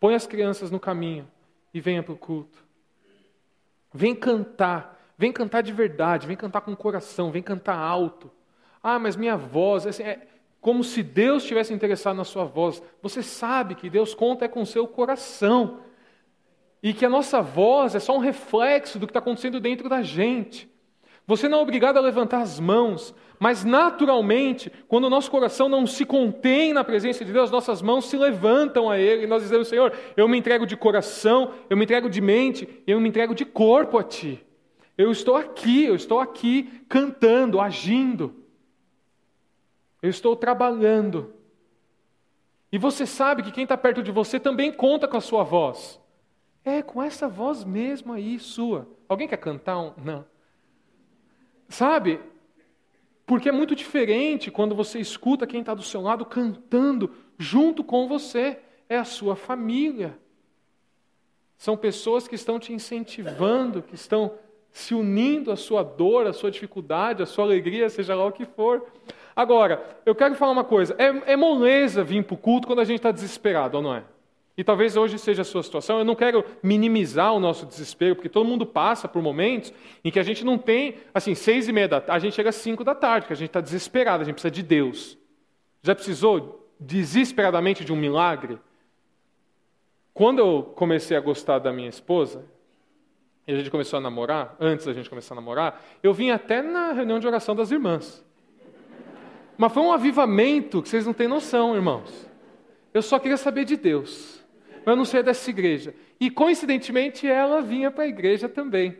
põe as crianças no caminho e venha para o culto. Vem cantar, vem cantar de verdade, vem cantar com o coração, vem cantar alto. Ah, mas minha voz, assim, é como se Deus tivesse interessado na sua voz. Você sabe que Deus conta é com seu coração e que a nossa voz é só um reflexo do que está acontecendo dentro da gente. Você não é obrigado a levantar as mãos, mas naturalmente, quando o nosso coração não se contém na presença de Deus, nossas mãos se levantam a Ele e nós dizemos: Senhor, eu me entrego de coração, eu me entrego de mente, eu me entrego de corpo a Ti. Eu estou aqui, eu estou aqui cantando, agindo. Eu estou trabalhando. E você sabe que quem está perto de você também conta com a sua voz. É, com essa voz mesmo aí, sua. Alguém quer cantar um? Não. Sabe? Porque é muito diferente quando você escuta quem está do seu lado cantando junto com você. É a sua família. São pessoas que estão te incentivando, que estão se unindo à sua dor, à sua dificuldade, à sua alegria, seja lá o que for. Agora, eu quero falar uma coisa: é, é moleza vir para o culto quando a gente está desesperado, ou não é? E talvez hoje seja a sua situação. Eu não quero minimizar o nosso desespero, porque todo mundo passa por momentos em que a gente não tem, assim, seis e meia da tarde, a gente chega às cinco da tarde, que a gente está desesperado, a gente precisa de Deus. Já precisou desesperadamente de um milagre? Quando eu comecei a gostar da minha esposa, e a gente começou a namorar, antes da gente começar a namorar, eu vim até na reunião de oração das irmãs. Mas foi um avivamento que vocês não têm noção, irmãos. Eu só queria saber de Deus eu não sei dessa igreja. E coincidentemente ela vinha para a igreja também.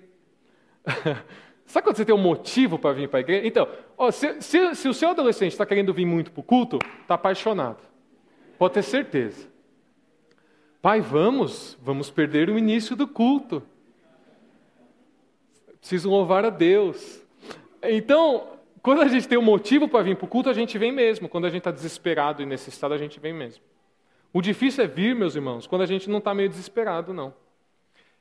Sabe quando você tem um motivo para vir para a igreja? Então, ó, se, se, se, o seu adolescente está querendo vir muito para o culto, está apaixonado. Pode ter certeza. Pai, vamos, vamos perder o início do culto. Preciso louvar a Deus. Então, quando a gente tem um motivo para vir para o culto, a gente vem mesmo. Quando a gente está desesperado e necessitado, a gente vem mesmo. O difícil é vir, meus irmãos, quando a gente não está meio desesperado, não.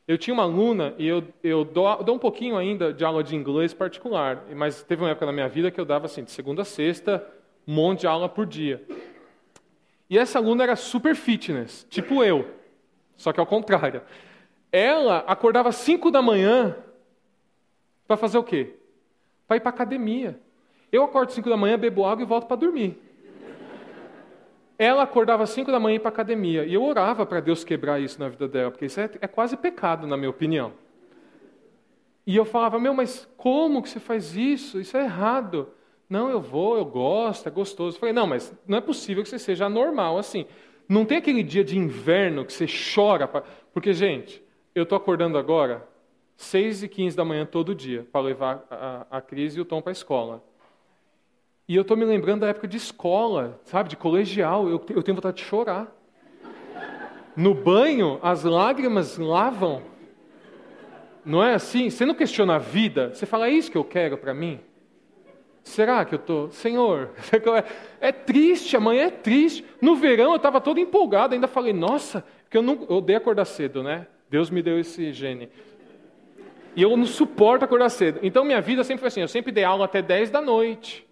Eu tinha uma aluna, e eu, eu dou, dou, um pouquinho ainda de aula de inglês particular, mas teve uma época na minha vida que eu dava assim, de segunda a sexta, um monte de aula por dia. E essa aluna era super fitness, tipo eu, só que ao contrário. Ela acordava às 5 da manhã para fazer o quê? Para ir para academia. Eu acordo às 5 da manhã, bebo água e volto para dormir. Ela acordava às 5 da manhã para a academia. E eu orava para Deus quebrar isso na vida dela, porque isso é, é quase pecado, na minha opinião. E eu falava, meu, mas como que você faz isso? Isso é errado. Não, eu vou, eu gosto, é gostoso. Eu falei, não, mas não é possível que você seja normal assim. Não tem aquele dia de inverno que você chora. Pra... Porque, gente, eu estou acordando agora, 6 e 15 da manhã todo dia, para levar a, a Cris e o Tom para a escola. E eu estou me lembrando da época de escola, sabe, de colegial. Eu, eu tenho vontade de chorar. No banho, as lágrimas lavam. Não é assim? Você não questiona a vida, você fala, é isso que eu quero para mim? Será que eu estou? Senhor, é triste, amanhã é triste. No verão eu estava todo empolgado, ainda falei, nossa, porque eu, não, eu odeio acordar cedo, né? Deus me deu esse gene. E eu não suporto acordar cedo. Então minha vida sempre foi assim, eu sempre dei aula até 10 da noite.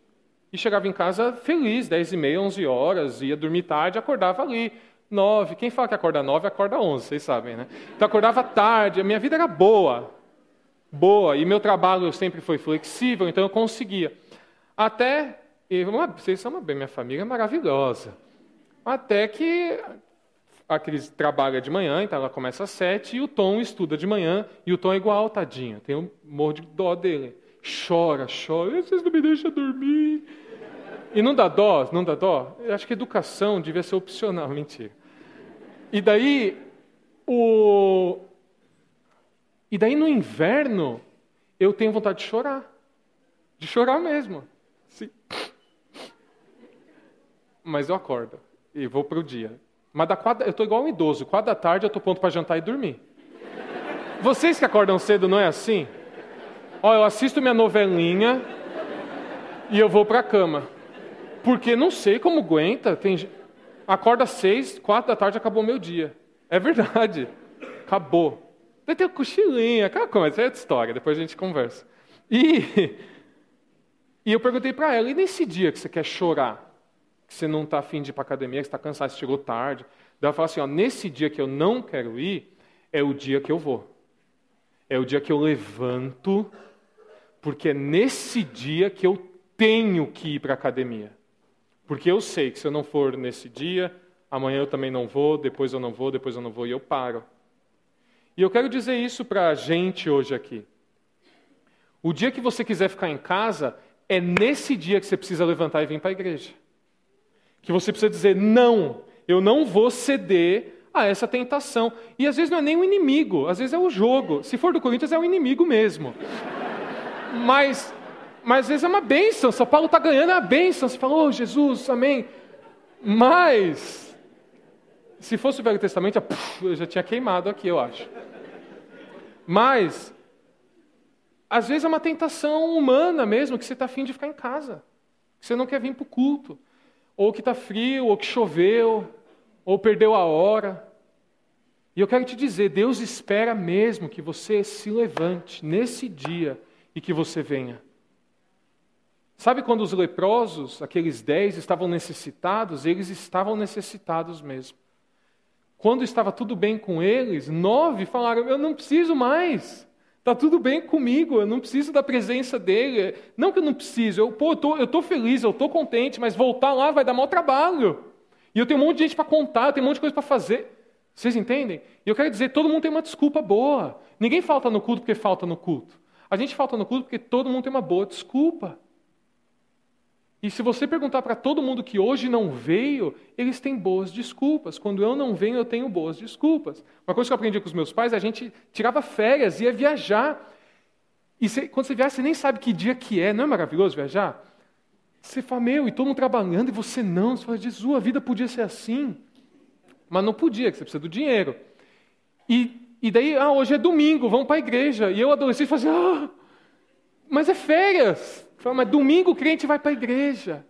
E chegava em casa feliz, 10 e meia, 11 horas, ia dormir tarde, acordava ali. 9. Quem fala que acorda 9, acorda 11, vocês sabem, né? Então acordava tarde, a minha vida era boa. Boa. E meu trabalho sempre foi flexível, então eu conseguia. Até, e vocês são bem, minha família é maravilhosa. Até que a Cris trabalha de manhã, então ela começa às sete, e o Tom estuda de manhã, e o Tom é igual, tadinho, tem um morro de dó dele. Chora, chora, vocês não me deixam dormir. E não dá dó, não dá dó? Eu acho que educação devia ser opcional, mentira. E daí, o... E daí no inverno, eu tenho vontade de chorar. De chorar mesmo. Sim. Mas eu acordo e vou para o dia. Mas da quadra, eu estou igual um idoso. Quatro da tarde eu estou pronto para jantar e dormir. Vocês que acordam cedo, não é assim? Ó, eu assisto minha novelinha e eu vou para a cama. Porque não sei como aguenta. Tem... Acorda às seis, quatro da tarde acabou meu dia. É verdade. Acabou. Daí tem o cochilinho, aquela coisa, é outra história, depois a gente conversa. E e eu perguntei para ela, e nesse dia que você quer chorar, que você não está afim de ir para academia, que está cansado, você chegou tarde. Ela falou assim, ó, nesse dia que eu não quero ir, é o dia que eu vou. É o dia que eu levanto, porque é nesse dia que eu tenho que ir para a academia. Porque eu sei que se eu não for nesse dia, amanhã eu também não vou, depois eu não vou, depois eu não vou, e eu paro. E eu quero dizer isso para a gente hoje aqui. O dia que você quiser ficar em casa, é nesse dia que você precisa levantar e vir para a igreja. Que você precisa dizer: não, eu não vou ceder a essa tentação. E às vezes não é nem o inimigo, às vezes é o jogo. Se for do Corinthians, é o inimigo mesmo. Mas, mas às vezes é uma bênção. São Paulo está ganhando a bênção. Você fala, oh Jesus, amém. Mas, se fosse o Velho Testamento, eu já tinha queimado aqui, eu acho. Mas, às vezes é uma tentação humana mesmo, que você está afim de ficar em casa. Que você não quer vir para o culto. Ou que está frio, ou que choveu, ou perdeu a hora. E eu quero te dizer, Deus espera mesmo que você se levante nesse dia e que você venha. Sabe quando os leprosos, aqueles dez, estavam necessitados? Eles estavam necessitados mesmo. Quando estava tudo bem com eles, nove falaram: Eu não preciso mais. Está tudo bem comigo, eu não preciso da presença dele. Não que eu não preciso, eu estou eu tô feliz, eu estou contente, mas voltar lá vai dar mau trabalho. E eu tenho um monte de gente para contar, tenho um monte de coisa para fazer. Vocês entendem? E eu quero dizer, todo mundo tem uma desculpa boa. Ninguém falta no culto porque falta no culto. A gente falta no culto porque todo mundo tem uma boa desculpa. E se você perguntar para todo mundo que hoje não veio, eles têm boas desculpas. Quando eu não venho, eu tenho boas desculpas. Uma coisa que eu aprendi com os meus pais, a gente tirava férias, ia viajar. E você, quando você viaja, você nem sabe que dia que é. Não é maravilhoso viajar? Você fala, meu, e todo mundo trabalhando, e você não. Você fala, Jesus, a vida podia ser assim. Mas não podia, que você precisa do dinheiro. E, e daí, ah, hoje é domingo, vamos para a igreja. E eu, adolescente, falei assim, ah, mas é férias. Fala, mas domingo o crente vai para a igreja.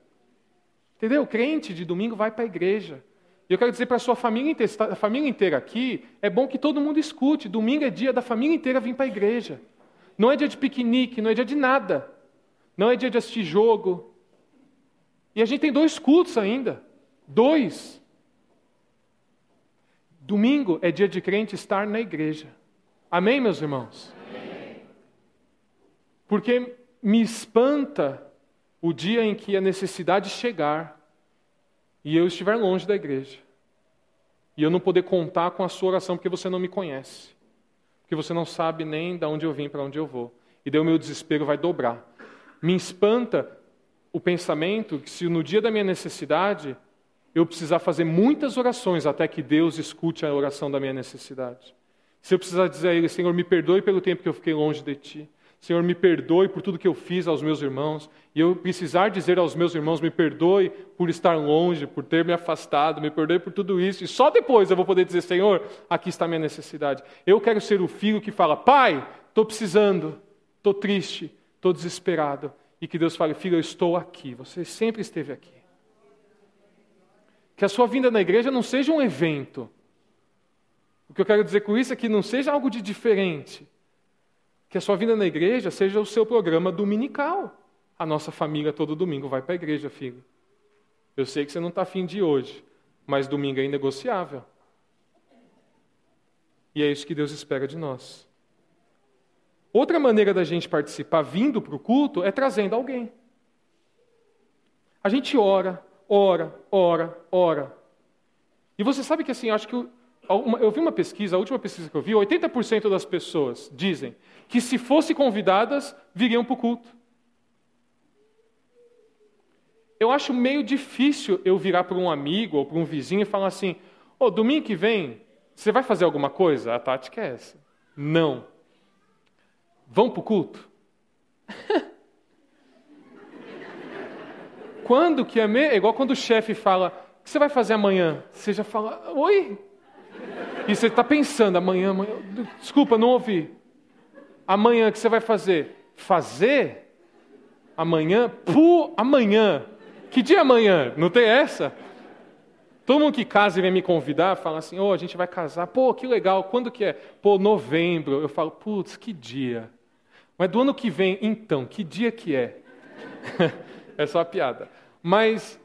Entendeu? O crente de domingo vai para a igreja. E eu quero dizer para a sua família inteira, a família inteira aqui, é bom que todo mundo escute. Domingo é dia da família inteira vir para a igreja. Não é dia de piquenique, não é dia de nada. Não é dia de assistir jogo. E a gente tem dois cultos ainda. Dois. Domingo é dia de crente estar na igreja. Amém, meus irmãos? Amém. Porque me espanta o dia em que a necessidade chegar e eu estiver longe da igreja. E eu não poder contar com a sua oração porque você não me conhece. porque você não sabe nem de onde eu vim para onde eu vou. E daí o meu desespero vai dobrar. Me espanta o pensamento que se no dia da minha necessidade eu precisar fazer muitas orações até que Deus escute a oração da minha necessidade. Se eu precisar dizer a Ele, Senhor, me perdoe pelo tempo que eu fiquei longe de Ti. Senhor, me perdoe por tudo que eu fiz aos meus irmãos. E eu precisar dizer aos meus irmãos, me perdoe por estar longe, por ter me afastado, me perdoe por tudo isso. E só depois eu vou poder dizer, Senhor, aqui está a minha necessidade. Eu quero ser o filho que fala, Pai, estou precisando, estou triste, estou desesperado. E que Deus fale, filho, eu estou aqui. Você sempre esteve aqui. Que a sua vinda na igreja não seja um evento. O que eu quero dizer com isso é que não seja algo de diferente. Que a sua vinda na igreja seja o seu programa dominical. A nossa família todo domingo vai para a igreja, filho. Eu sei que você não está afim de hoje, mas domingo é inegociável. E é isso que Deus espera de nós. Outra maneira da gente participar vindo para o culto é trazendo alguém. A gente ora, ora, ora, ora. E você sabe que assim, acho que eu, eu vi uma pesquisa, a última pesquisa que eu vi, 80% das pessoas dizem que se fossem convidadas, viriam para o culto. Eu acho meio difícil eu virar para um amigo ou para um vizinho e falar assim: Ô, oh, domingo que vem, você vai fazer alguma coisa? A tática é essa. Não. Vão para o culto? Quando que é, é igual quando o chefe fala, o que você vai fazer amanhã? Você já fala, oi? E você está pensando, amanhã, amanhã, desculpa, não ouvi. Amanhã, o que você vai fazer? Fazer? Amanhã? Pu, amanhã. Que dia é amanhã? Não tem essa? Todo mundo que casa e vem me convidar, fala assim, oh, a gente vai casar. Pô, que legal, quando que é? Pô, novembro. Eu falo, putz, que dia. Mas do ano que vem, então, que dia que é? é só piada. Mas,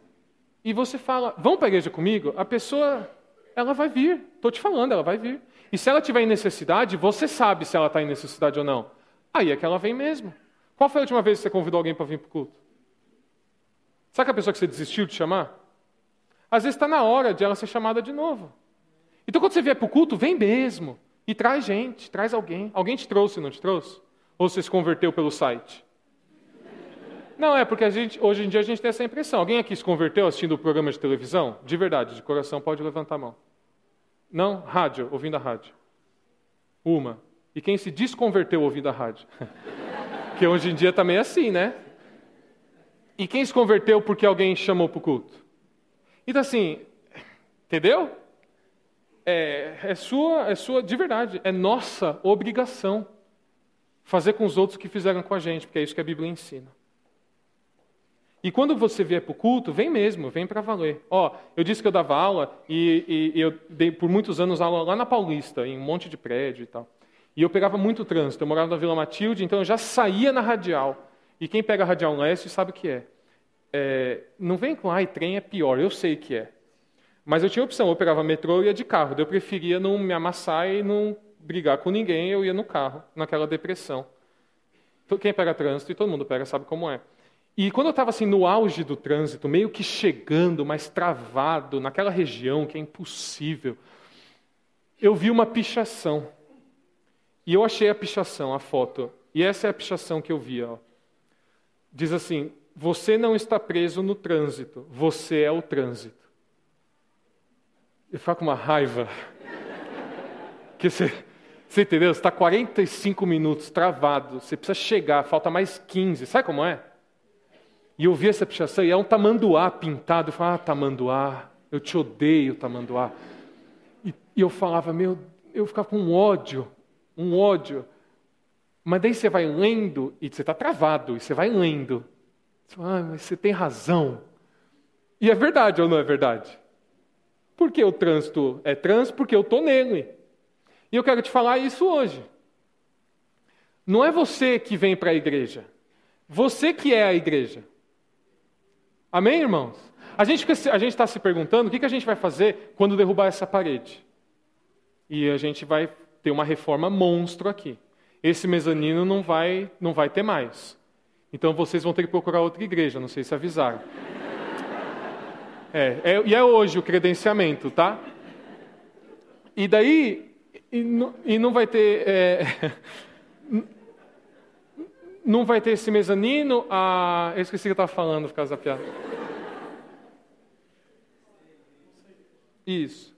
e você fala, vão para a igreja comigo? A pessoa, ela vai vir. Estou te falando, ela vai vir. E se ela tiver em necessidade, você sabe se ela está em necessidade ou não. Aí é que ela vem mesmo. Qual foi a última vez que você convidou alguém para vir para o culto? Sabe a pessoa que você desistiu de chamar? Às vezes está na hora de ela ser chamada de novo. Então quando você vier para o culto, vem mesmo. E traz gente, traz alguém. Alguém te trouxe, não te trouxe? Ou você se converteu pelo site? Não, é porque gente, hoje em dia a gente tem essa impressão. Alguém aqui se converteu assistindo o programa de televisão? De verdade, de coração, pode levantar a mão. Não? Rádio, ouvindo a rádio. Uma. E quem se desconverteu ouvindo a rádio? que hoje em dia também é assim, né? E quem se converteu porque alguém chamou para o culto? Então assim, entendeu? É, é, sua, é sua, de verdade, é nossa obrigação fazer com os outros o que fizeram com a gente, porque é isso que a Bíblia ensina. E quando você vier para o culto, vem mesmo, vem para valer. Ó, eu disse que eu dava aula e, e, e, eu dei por muitos anos aula lá na Paulista, em um monte de prédio e tal. E eu pegava muito trânsito. Eu morava na Vila Matilde, então eu já saía na radial. E quem pega a radial leste sabe o que é. é não vem com, ai, trem é pior, eu sei que é. Mas eu tinha opção, eu pegava metrô e ia de carro. Eu preferia não me amassar e não brigar com ninguém, eu ia no carro, naquela depressão. Quem pega trânsito, e todo mundo pega, sabe como é. E quando eu estava assim no auge do trânsito, meio que chegando, mas travado, naquela região que é impossível, eu vi uma pichação. E eu achei a pichação, a foto. E essa é a pichação que eu vi. Ó. Diz assim: Você não está preso no trânsito, você é o trânsito. Eu fico com uma raiva. que você, você entendeu? Você está 45 minutos travado, você precisa chegar, falta mais 15. Sabe como é? E eu vi essa pichação e é um tamanduá pintado. Eu falava, ah, tamanduá, eu te odeio, tamanduá. E, e eu falava, meu, eu ficava com um ódio, um ódio. Mas daí você vai lendo e você está travado, e você vai lendo. Você fala, ah, mas você tem razão. E é verdade ou não é verdade? Por que o trânsito é trânsito? Porque eu estou nele. E eu quero te falar isso hoje. Não é você que vem para a igreja. Você que é a igreja. Amém, irmãos? A gente está se perguntando o que, que a gente vai fazer quando derrubar essa parede. E a gente vai ter uma reforma monstro aqui. Esse mezanino não vai, não vai ter mais. Então vocês vão ter que procurar outra igreja, não sei se avisaram. É, é, e é hoje o credenciamento, tá? E daí, E, não, e não vai ter. É, não vai ter esse mezanino. Ah, eu esqueci o que eu estava falando por causa da piada. Isso.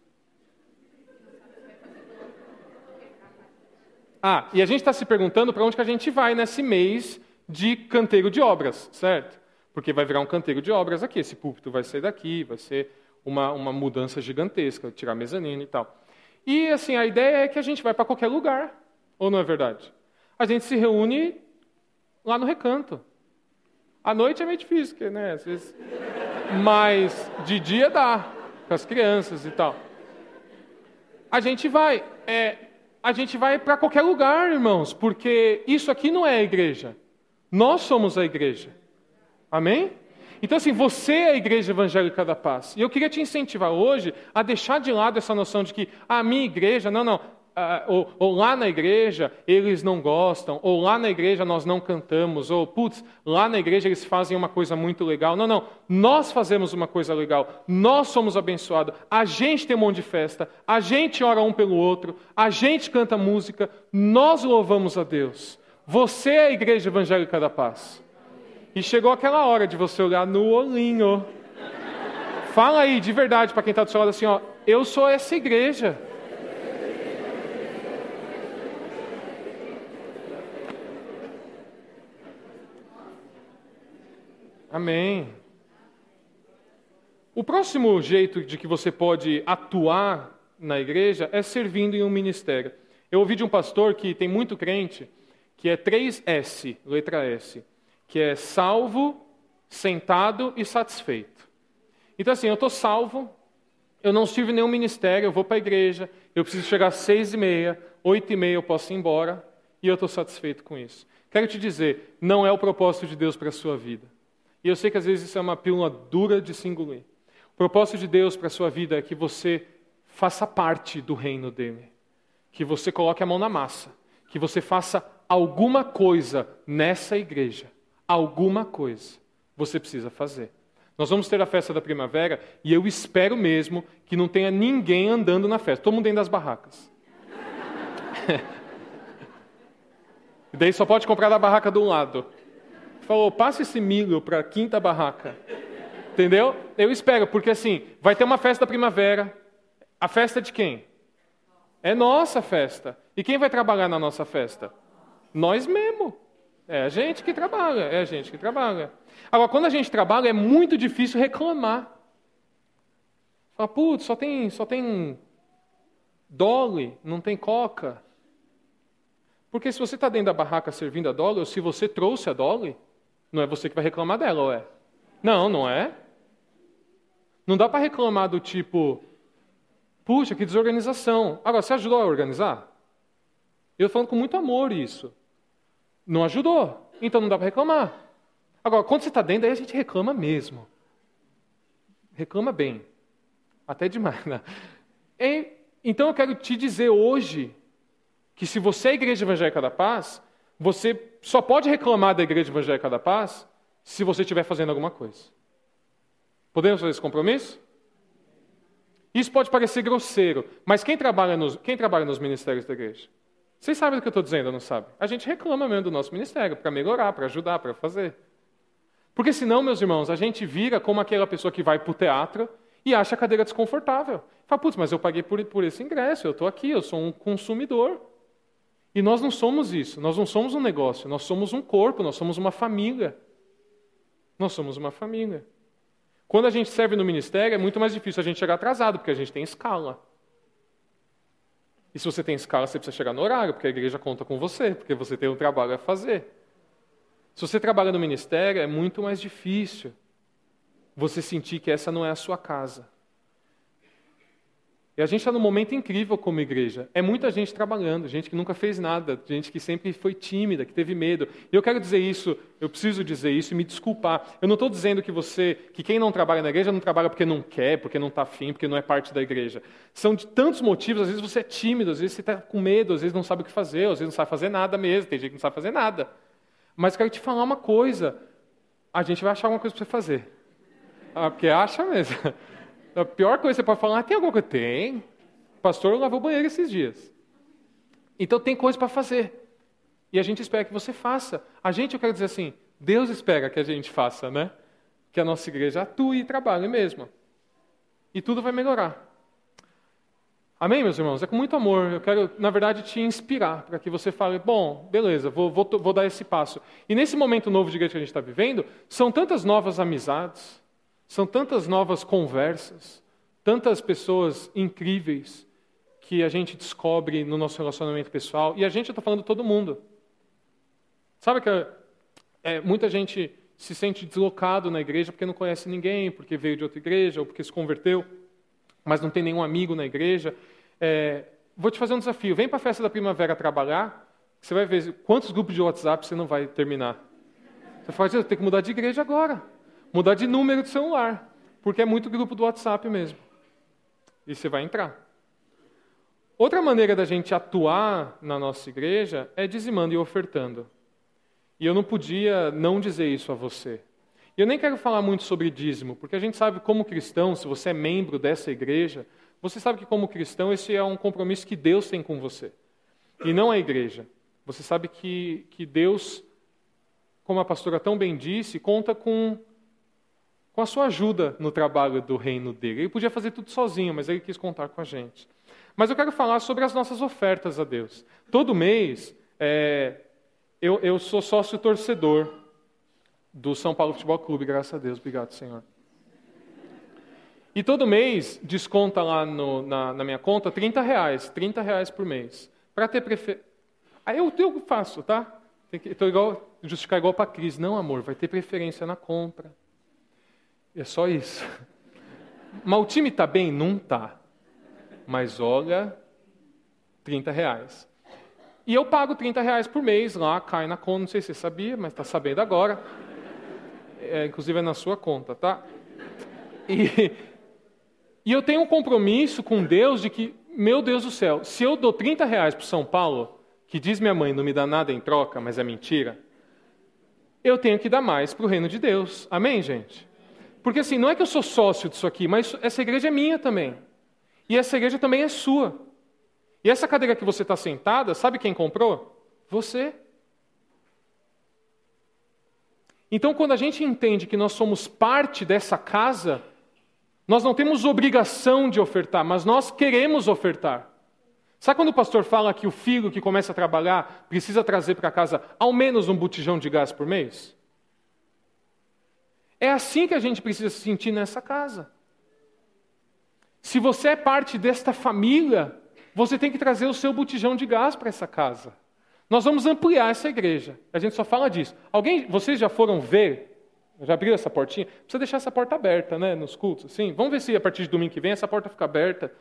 Ah, e a gente está se perguntando para onde que a gente vai nesse mês de canteiro de obras, certo? Porque vai virar um canteiro de obras aqui. Esse púlpito vai sair daqui, vai ser uma, uma mudança gigantesca, tirar mezanino e tal. E assim, a ideia é que a gente vai para qualquer lugar, ou não é verdade? A gente se reúne lá no recanto. À noite é meio difícil, porque, né, às vezes... mas de dia dá, com as crianças e tal. A gente vai. É, a gente vai para qualquer lugar, irmãos, porque isso aqui não é a igreja. Nós somos a igreja. Amém? Então, assim, você é a igreja evangélica da paz. E eu queria te incentivar hoje a deixar de lado essa noção de que a minha igreja, não, não, ah, ou, ou, lá na igreja eles não gostam, ou lá na igreja nós não cantamos, ou putz, lá na igreja eles fazem uma coisa muito legal. Não, não, nós fazemos uma coisa legal, nós somos abençoados, a gente tem um monte de festa, a gente ora um pelo outro, a gente canta música, nós louvamos a Deus. Você é a igreja evangélica da paz. E chegou aquela hora de você olhar no olhinho. Fala aí de verdade para quem está do seu lado assim, ó, eu sou essa igreja. Amém. O próximo jeito de que você pode atuar na igreja é servindo em um ministério. Eu ouvi de um pastor que tem muito crente, que é 3S, letra S, que é salvo, sentado e satisfeito. Então, assim, eu estou salvo, eu não estive em nenhum ministério, eu vou para a igreja, eu preciso chegar às seis e meia, oito e meia eu posso ir embora, e eu estou satisfeito com isso. Quero te dizer, não é o propósito de Deus para a sua vida. E eu sei que às vezes isso é uma pílula dura de se engolir. O propósito de Deus para a sua vida é que você faça parte do reino dele. Que você coloque a mão na massa. Que você faça alguma coisa nessa igreja. Alguma coisa você precisa fazer. Nós vamos ter a festa da primavera e eu espero mesmo que não tenha ninguém andando na festa. Todo mundo dentro das barracas. e daí só pode comprar da barraca do lado falou: passa esse milho para a quinta barraca. Entendeu? Eu espero, porque assim, vai ter uma festa primavera. A festa de quem? É nossa festa. E quem vai trabalhar na nossa festa? Nós mesmo. É a gente que trabalha, é a gente que trabalha. Agora, quando a gente trabalha, é muito difícil reclamar. Fala, putz, só tem, só tem Dolly, não tem coca. Porque se você está dentro da barraca servindo a Dolly, ou se você trouxe a Dolly, não é você que vai reclamar dela, ou é? Não, não é. Não dá para reclamar do tipo, puxa, que desorganização. Agora, você ajudou a organizar? Eu falando com muito amor isso. Não ajudou, então não dá para reclamar. Agora, quando você está dentro, aí a gente reclama mesmo. Reclama bem. Até demais, né? Então eu quero te dizer hoje que se você é a Igreja Evangélica da Paz, você só pode reclamar da Igreja Evangélica da Paz se você estiver fazendo alguma coisa. Podemos fazer esse compromisso? Isso pode parecer grosseiro, mas quem trabalha nos, quem trabalha nos ministérios da igreja? Vocês sabem do que eu estou dizendo não sabem? A gente reclama mesmo do nosso ministério para melhorar, para ajudar, para fazer. Porque senão, meus irmãos, a gente vira como aquela pessoa que vai para o teatro e acha a cadeira desconfortável. Fala, putz, mas eu paguei por, por esse ingresso, eu estou aqui, eu sou um consumidor. E nós não somos isso, nós não somos um negócio, nós somos um corpo, nós somos uma família. Nós somos uma família. Quando a gente serve no ministério, é muito mais difícil a gente chegar atrasado, porque a gente tem escala. E se você tem escala, você precisa chegar no horário, porque a igreja conta com você, porque você tem um trabalho a fazer. Se você trabalha no ministério, é muito mais difícil você sentir que essa não é a sua casa. E a gente está num momento incrível como igreja. É muita gente trabalhando, gente que nunca fez nada, gente que sempre foi tímida, que teve medo. E eu quero dizer isso, eu preciso dizer isso e me desculpar. Eu não estou dizendo que você, que quem não trabalha na igreja não trabalha porque não quer, porque não está afim, porque não é parte da igreja. São de tantos motivos. Às vezes você é tímido, às vezes você está com medo, às vezes não sabe o que fazer, às vezes não sabe fazer nada mesmo. Tem gente que não sabe fazer nada. Mas quero te falar uma coisa. A gente vai achar uma coisa para você fazer. Ah, porque acha mesmo. A pior coisa que você pode falar, ah, tem alguma coisa? Tem. O pastor lavou o banheiro esses dias. Então tem coisa para fazer. E a gente espera que você faça. A gente, eu quero dizer assim, Deus espera que a gente faça, né? Que a nossa igreja atue e trabalhe mesmo. E tudo vai melhorar. Amém, meus irmãos? É com muito amor. Eu quero, na verdade, te inspirar para que você fale: bom, beleza, vou, vou, vou dar esse passo. E nesse momento novo de igreja que a gente está vivendo, são tantas novas amizades, são tantas novas conversas, tantas pessoas incríveis que a gente descobre no nosso relacionamento pessoal. E a gente está falando todo mundo. Sabe que é, muita gente se sente deslocado na igreja porque não conhece ninguém, porque veio de outra igreja ou porque se converteu mas não tem nenhum amigo na igreja. É, vou te fazer um desafio. Vem para a festa da primavera trabalhar, você vai ver quantos grupos de WhatsApp você não vai terminar. Você fala, eu tenho que mudar de igreja agora. Mudar de número de celular. Porque é muito grupo do WhatsApp mesmo. E você vai entrar. Outra maneira da gente atuar na nossa igreja é dizimando e ofertando. E eu não podia não dizer isso a você. E eu nem quero falar muito sobre dízimo, porque a gente sabe como cristão, se você é membro dessa igreja, você sabe que como cristão esse é um compromisso que Deus tem com você. E não a igreja. Você sabe que, que Deus, como a pastora tão bem disse, conta com, com a sua ajuda no trabalho do reino dele. Ele podia fazer tudo sozinho, mas ele quis contar com a gente. Mas eu quero falar sobre as nossas ofertas a Deus. Todo mês, é, eu, eu sou sócio torcedor do São Paulo Futebol Clube, graças a Deus. Obrigado, Senhor. E todo mês desconta lá no, na, na, minha conta 30 reais, 30 reais por mês. Para ter preferência. Aí eu, eu faço, tá? Estou igual, justificar igual para a Cris. Não, amor, vai ter preferência na compra. É só isso. Mas o time está bem? Não está. Mas olha, 30 reais. E eu pago 30 reais por mês lá, cai na conta, não sei se você sabia, mas está sabendo agora é, inclusive é na sua conta, tá? E, e eu tenho um compromisso com Deus de que, meu Deus do céu, se eu dou 30 reais para São Paulo, que diz minha mãe não me dá nada em troca, mas é mentira, eu tenho que dar mais para o reino de Deus. Amém, gente? Porque assim, não é que eu sou sócio disso aqui, mas essa igreja é minha também. E essa igreja também é sua. E essa cadeira que você está sentada, sabe quem comprou? Você. Então, quando a gente entende que nós somos parte dessa casa, nós não temos obrigação de ofertar, mas nós queremos ofertar. Sabe quando o pastor fala que o filho que começa a trabalhar precisa trazer para casa ao menos um botijão de gás por mês? É assim que a gente precisa se sentir nessa casa. Se você é parte desta família, você tem que trazer o seu botijão de gás para essa casa. Nós vamos ampliar essa igreja. A gente só fala disso. Alguém, vocês já foram ver? Já abriram essa portinha? Precisa deixar essa porta aberta, né, nos cultos. Sim. Vamos ver se a partir de domingo que vem essa porta fica aberta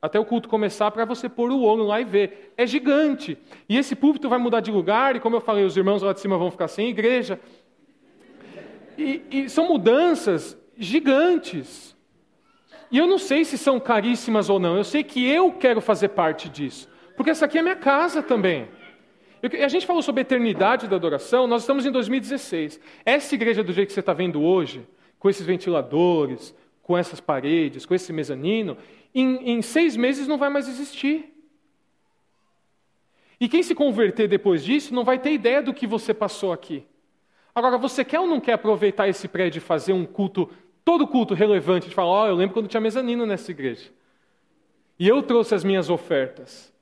até o culto começar para você pôr o olho lá e ver. É gigante. E esse púlpito vai mudar de lugar e, como eu falei, os irmãos lá de cima vão ficar sem igreja. E, e são mudanças gigantes. E eu não sei se são caríssimas ou não. Eu sei que eu quero fazer parte disso, porque essa aqui é minha casa também. A gente falou sobre a eternidade da adoração, nós estamos em 2016. Essa igreja, do jeito que você está vendo hoje, com esses ventiladores, com essas paredes, com esse mezanino, em, em seis meses não vai mais existir. E quem se converter depois disso não vai ter ideia do que você passou aqui. Agora, você quer ou não quer aproveitar esse prédio e fazer um culto, todo culto relevante, de falar, ó, oh, eu lembro quando tinha mezanino nessa igreja. E eu trouxe as minhas ofertas.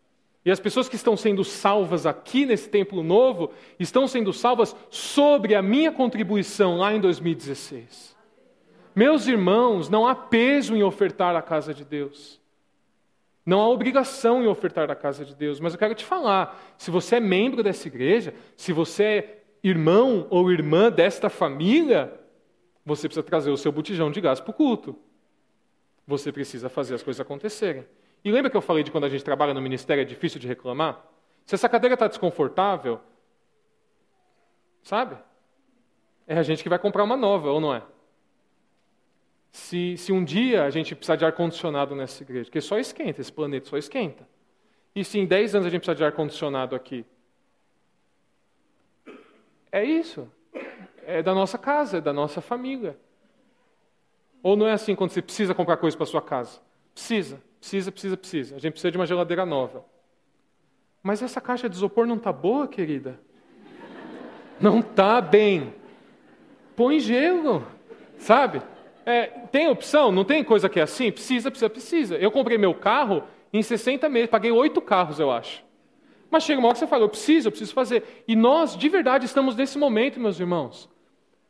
E as pessoas que estão sendo salvas aqui nesse templo novo estão sendo salvas sobre a minha contribuição lá em 2016. Meus irmãos, não há peso em ofertar a casa de Deus. Não há obrigação em ofertar a casa de Deus, mas eu quero te falar: se você é membro dessa igreja, se você é irmão ou irmã desta família, você precisa trazer o seu botijão de gás para o culto. Você precisa fazer as coisas acontecerem. E lembra que eu falei de quando a gente trabalha no ministério é difícil de reclamar? Se essa cadeira está desconfortável, sabe? É a gente que vai comprar uma nova, ou não é? Se, se um dia a gente precisar de ar-condicionado nessa igreja, porque só esquenta, esse planeta só esquenta. E se em 10 anos a gente precisar de ar-condicionado aqui? É isso. É da nossa casa, é da nossa família. Ou não é assim quando você precisa comprar coisa para sua casa? Precisa. Precisa, precisa, precisa. A gente precisa de uma geladeira nova. Mas essa caixa de isopor não está boa, querida? Não está bem. Põe gelo, sabe? É, tem opção? Não tem coisa que é assim? Precisa, precisa, precisa. Eu comprei meu carro em 60 meses, paguei oito carros, eu acho. Mas chega uma hora que você fala, eu preciso, eu preciso fazer. E nós, de verdade, estamos nesse momento, meus irmãos,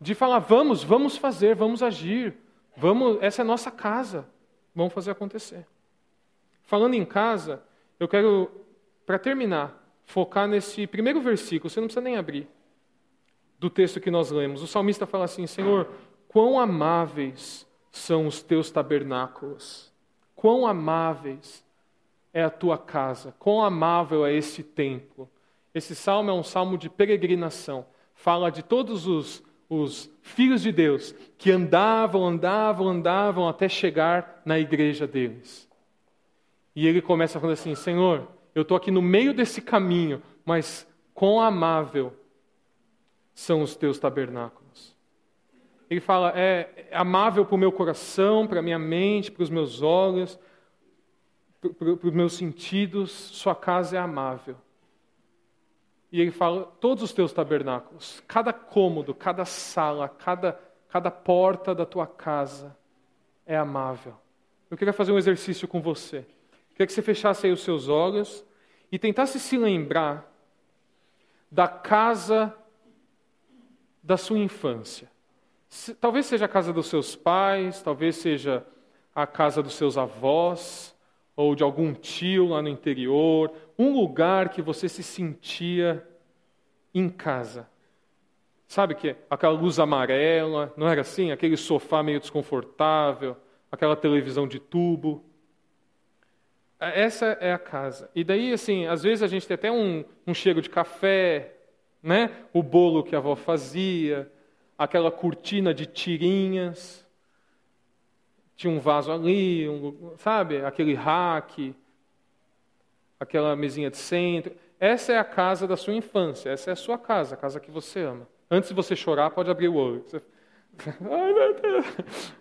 de falar, vamos, vamos fazer, vamos agir, vamos, essa é a nossa casa, vamos fazer acontecer. Falando em casa, eu quero, para terminar, focar nesse primeiro versículo, você não precisa nem abrir, do texto que nós lemos. O salmista fala assim: Senhor, quão amáveis são os teus tabernáculos, quão amáveis é a tua casa, quão amável é este templo. Esse salmo é um salmo de peregrinação, fala de todos os, os filhos de Deus que andavam, andavam, andavam até chegar na igreja deles. E ele começa falando assim: Senhor, eu estou aqui no meio desse caminho, mas quão amável são os teus tabernáculos. Ele fala: é, é amável para o meu coração, para a minha mente, para os meus olhos, para, os meus sentidos, sua casa é amável. E ele fala: todos os teus tabernáculos, cada cômodo, cada sala, cada, cada porta da tua casa é amável. Eu queria fazer um exercício com você. Queria que você fechasse aí os seus olhos e tentasse se lembrar da casa da sua infância. Talvez seja a casa dos seus pais, talvez seja a casa dos seus avós, ou de algum tio lá no interior, um lugar que você se sentia em casa. Sabe que aquela luz amarela, não era assim? Aquele sofá meio desconfortável, aquela televisão de tubo. Essa é a casa. E daí, assim, às vezes a gente tem até um, um cheiro de café, né? O bolo que a avó fazia, aquela cortina de tirinhas. Tinha um vaso ali, um, sabe? Aquele rack, aquela mesinha de centro. Essa é a casa da sua infância, essa é a sua casa, a casa que você ama. Antes de você chorar, pode abrir o olho. Você... Ai, meu Deus.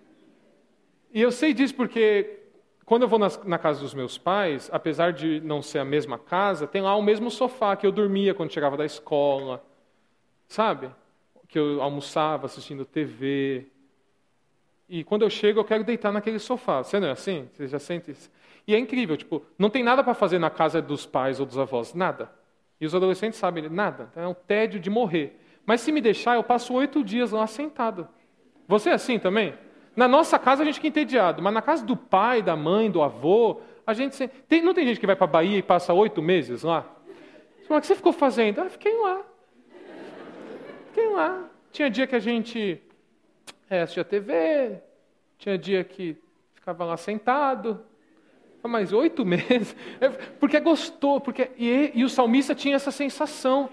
E eu sei disso porque quando eu vou na, na, casa dos meus pais, apesar de não ser a mesma casa, tem lá o mesmo sofá que eu dormia quando chegava da escola, sabe? Que eu almoçava assistindo TV. E quando eu chego, eu quero deitar naquele sofá. Você não é assim? Você já sente isso? E é incrível, tipo, não tem nada para fazer na casa dos pais ou dos avós, nada. E os adolescentes sabem, nada. É um tédio de morrer. Mas se me deixar, eu passo oito dias lá sentado. Você é assim também? Na nossa casa a gente fica entediado, mas na casa do pai, da mãe, do avô, a gente tem, não tem gente que vai para a Bahia e passa oito meses lá? O que você ficou fazendo? Ah, fiquei lá. Fiquei lá. Tinha dia que a gente é, assistia TV, tinha dia que ficava lá sentado. Mas oito meses? É, porque gostou, porque e, e o salmista tinha essa sensação.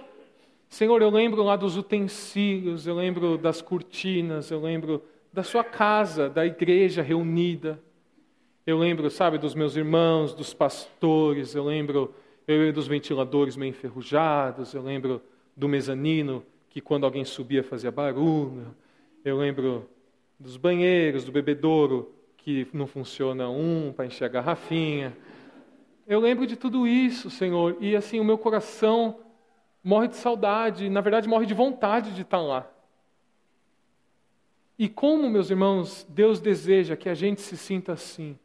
Senhor, eu lembro lá dos utensílios, eu lembro das cortinas, eu lembro da sua casa, da igreja reunida. Eu lembro, sabe, dos meus irmãos, dos pastores, eu lembro, eu lembro dos ventiladores meio enferrujados, eu lembro do mezanino que quando alguém subia fazia barulho. Eu lembro dos banheiros, do bebedouro que não funciona um para encher a garrafinha. Eu lembro de tudo isso, Senhor, e assim o meu coração morre de saudade, na verdade morre de vontade de estar lá. E como, meus irmãos, Deus deseja que a gente se sinta assim,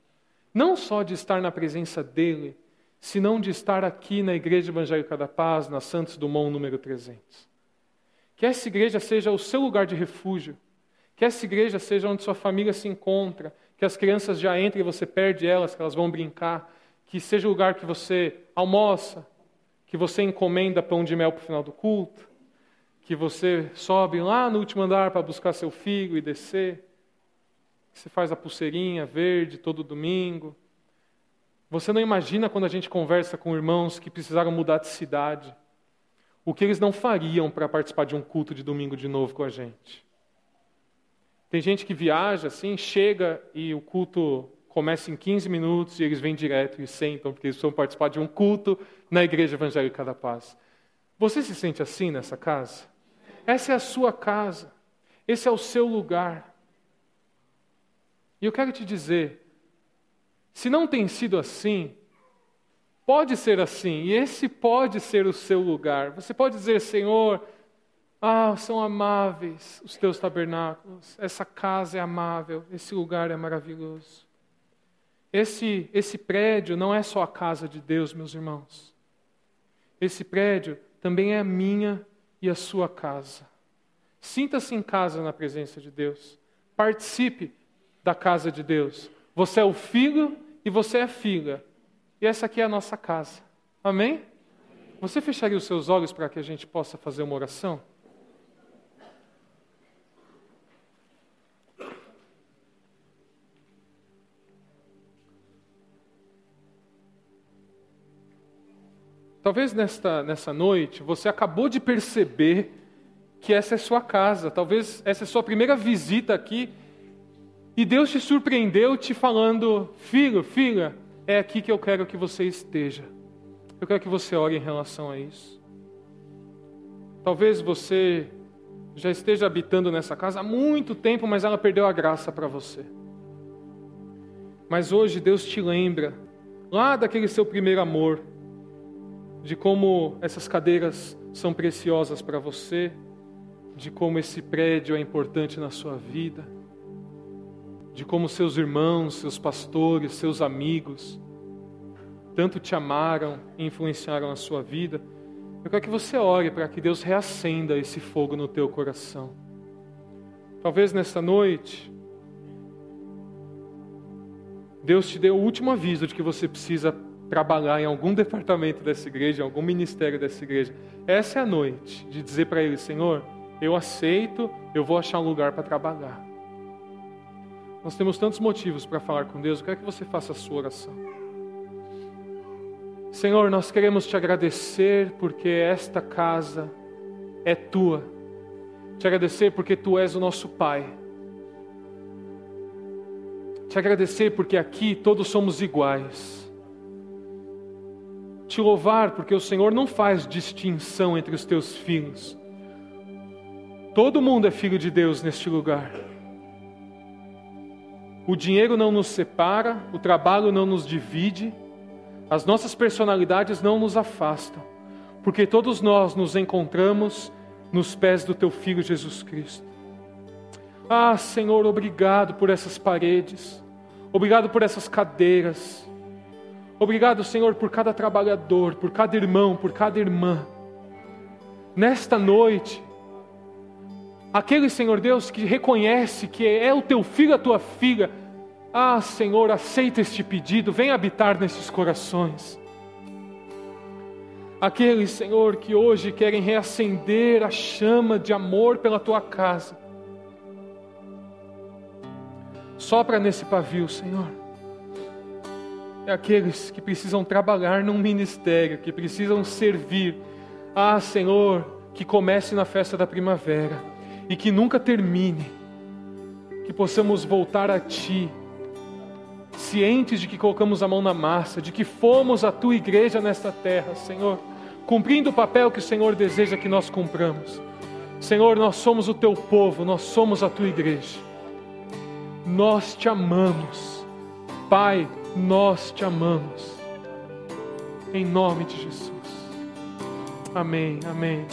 não só de estar na presença dEle, senão de estar aqui na Igreja Evangélica da Paz, na Santos Dumont, número 300. Que essa igreja seja o seu lugar de refúgio, que essa igreja seja onde sua família se encontra, que as crianças já entrem e você perde elas, que elas vão brincar, que seja o lugar que você almoça, que você encomenda pão de mel para o final do culto, que você sobe lá no último andar para buscar seu filho e descer, que você faz a pulseirinha verde todo domingo. Você não imagina quando a gente conversa com irmãos que precisaram mudar de cidade, o que eles não fariam para participar de um culto de domingo de novo com a gente. Tem gente que viaja assim, chega e o culto começa em 15 minutos e eles vêm direto e sentam, porque eles precisam participar de um culto na Igreja Evangélica da Paz. Você se sente assim nessa casa? Essa é a sua casa. Esse é o seu lugar. E eu quero te dizer: se não tem sido assim, Pode ser assim, e esse pode ser o seu lugar. Você pode dizer, Senhor, ah, são amáveis os teus tabernáculos, essa casa é amável, esse lugar é maravilhoso. Esse, esse prédio não é só a casa de Deus, meus irmãos. Esse prédio também é a minha e a sua casa. Sinta-se em casa na presença de Deus. Participe da casa de Deus. Você é o filho e você é a filha. E essa aqui é a nossa casa. Amém? Você fecharia os seus olhos para que a gente possa fazer uma oração? Talvez nesta, nessa noite você acabou de perceber que essa é sua casa, talvez essa é sua primeira visita aqui e Deus te surpreendeu te falando: filho, filha, é aqui que eu quero que você esteja. Eu quero que você ore em relação a isso. Talvez você já esteja habitando nessa casa há muito tempo, mas ela perdeu a graça para você. Mas hoje Deus te lembra lá daquele seu primeiro amor, de como essas cadeiras são preciosas para você, de como esse prédio é importante na sua vida de como seus irmãos, seus pastores, seus amigos tanto te amaram e influenciaram a sua vida. Eu quero que você ore para que Deus reacenda esse fogo no teu coração. Talvez nesta noite, Deus te deu o último aviso de que você precisa trabalhar em algum departamento dessa igreja, em algum ministério dessa igreja. Essa é a noite de dizer para Ele: Senhor, eu aceito, eu vou achar um lugar para trabalhar. Nós temos tantos motivos para falar com Deus, eu quero que você faça a sua oração. Senhor, nós queremos te agradecer porque esta casa é tua. Te agradecer porque tu és o nosso Pai. Te agradecer porque aqui todos somos iguais. Te louvar porque o Senhor não faz distinção entre os teus filhos. Todo mundo é filho de Deus neste lugar. O dinheiro não nos separa, o trabalho não nos divide, as nossas personalidades não nos afastam, porque todos nós nos encontramos nos pés do Teu Filho Jesus Cristo. Ah, Senhor, obrigado por essas paredes, obrigado por essas cadeiras, obrigado, Senhor, por cada trabalhador, por cada irmão, por cada irmã. Nesta noite, Aquele Senhor Deus que reconhece que é o teu filho, a tua filha. Ah, Senhor, aceita este pedido, vem habitar nesses corações. Aqueles, Senhor, que hoje querem reacender a chama de amor pela tua casa. Sopra nesse pavio, Senhor. É aqueles que precisam trabalhar num ministério, que precisam servir. Ah, Senhor, que comece na festa da primavera e que nunca termine, que possamos voltar a Ti, cientes de que colocamos a mão na massa, de que fomos a Tua igreja nesta terra, Senhor, cumprindo o papel que o Senhor deseja que nós cumpramos. Senhor, nós somos o Teu povo, nós somos a Tua igreja. Nós te amamos, Pai, nós te amamos. Em nome de Jesus. Amém, amém.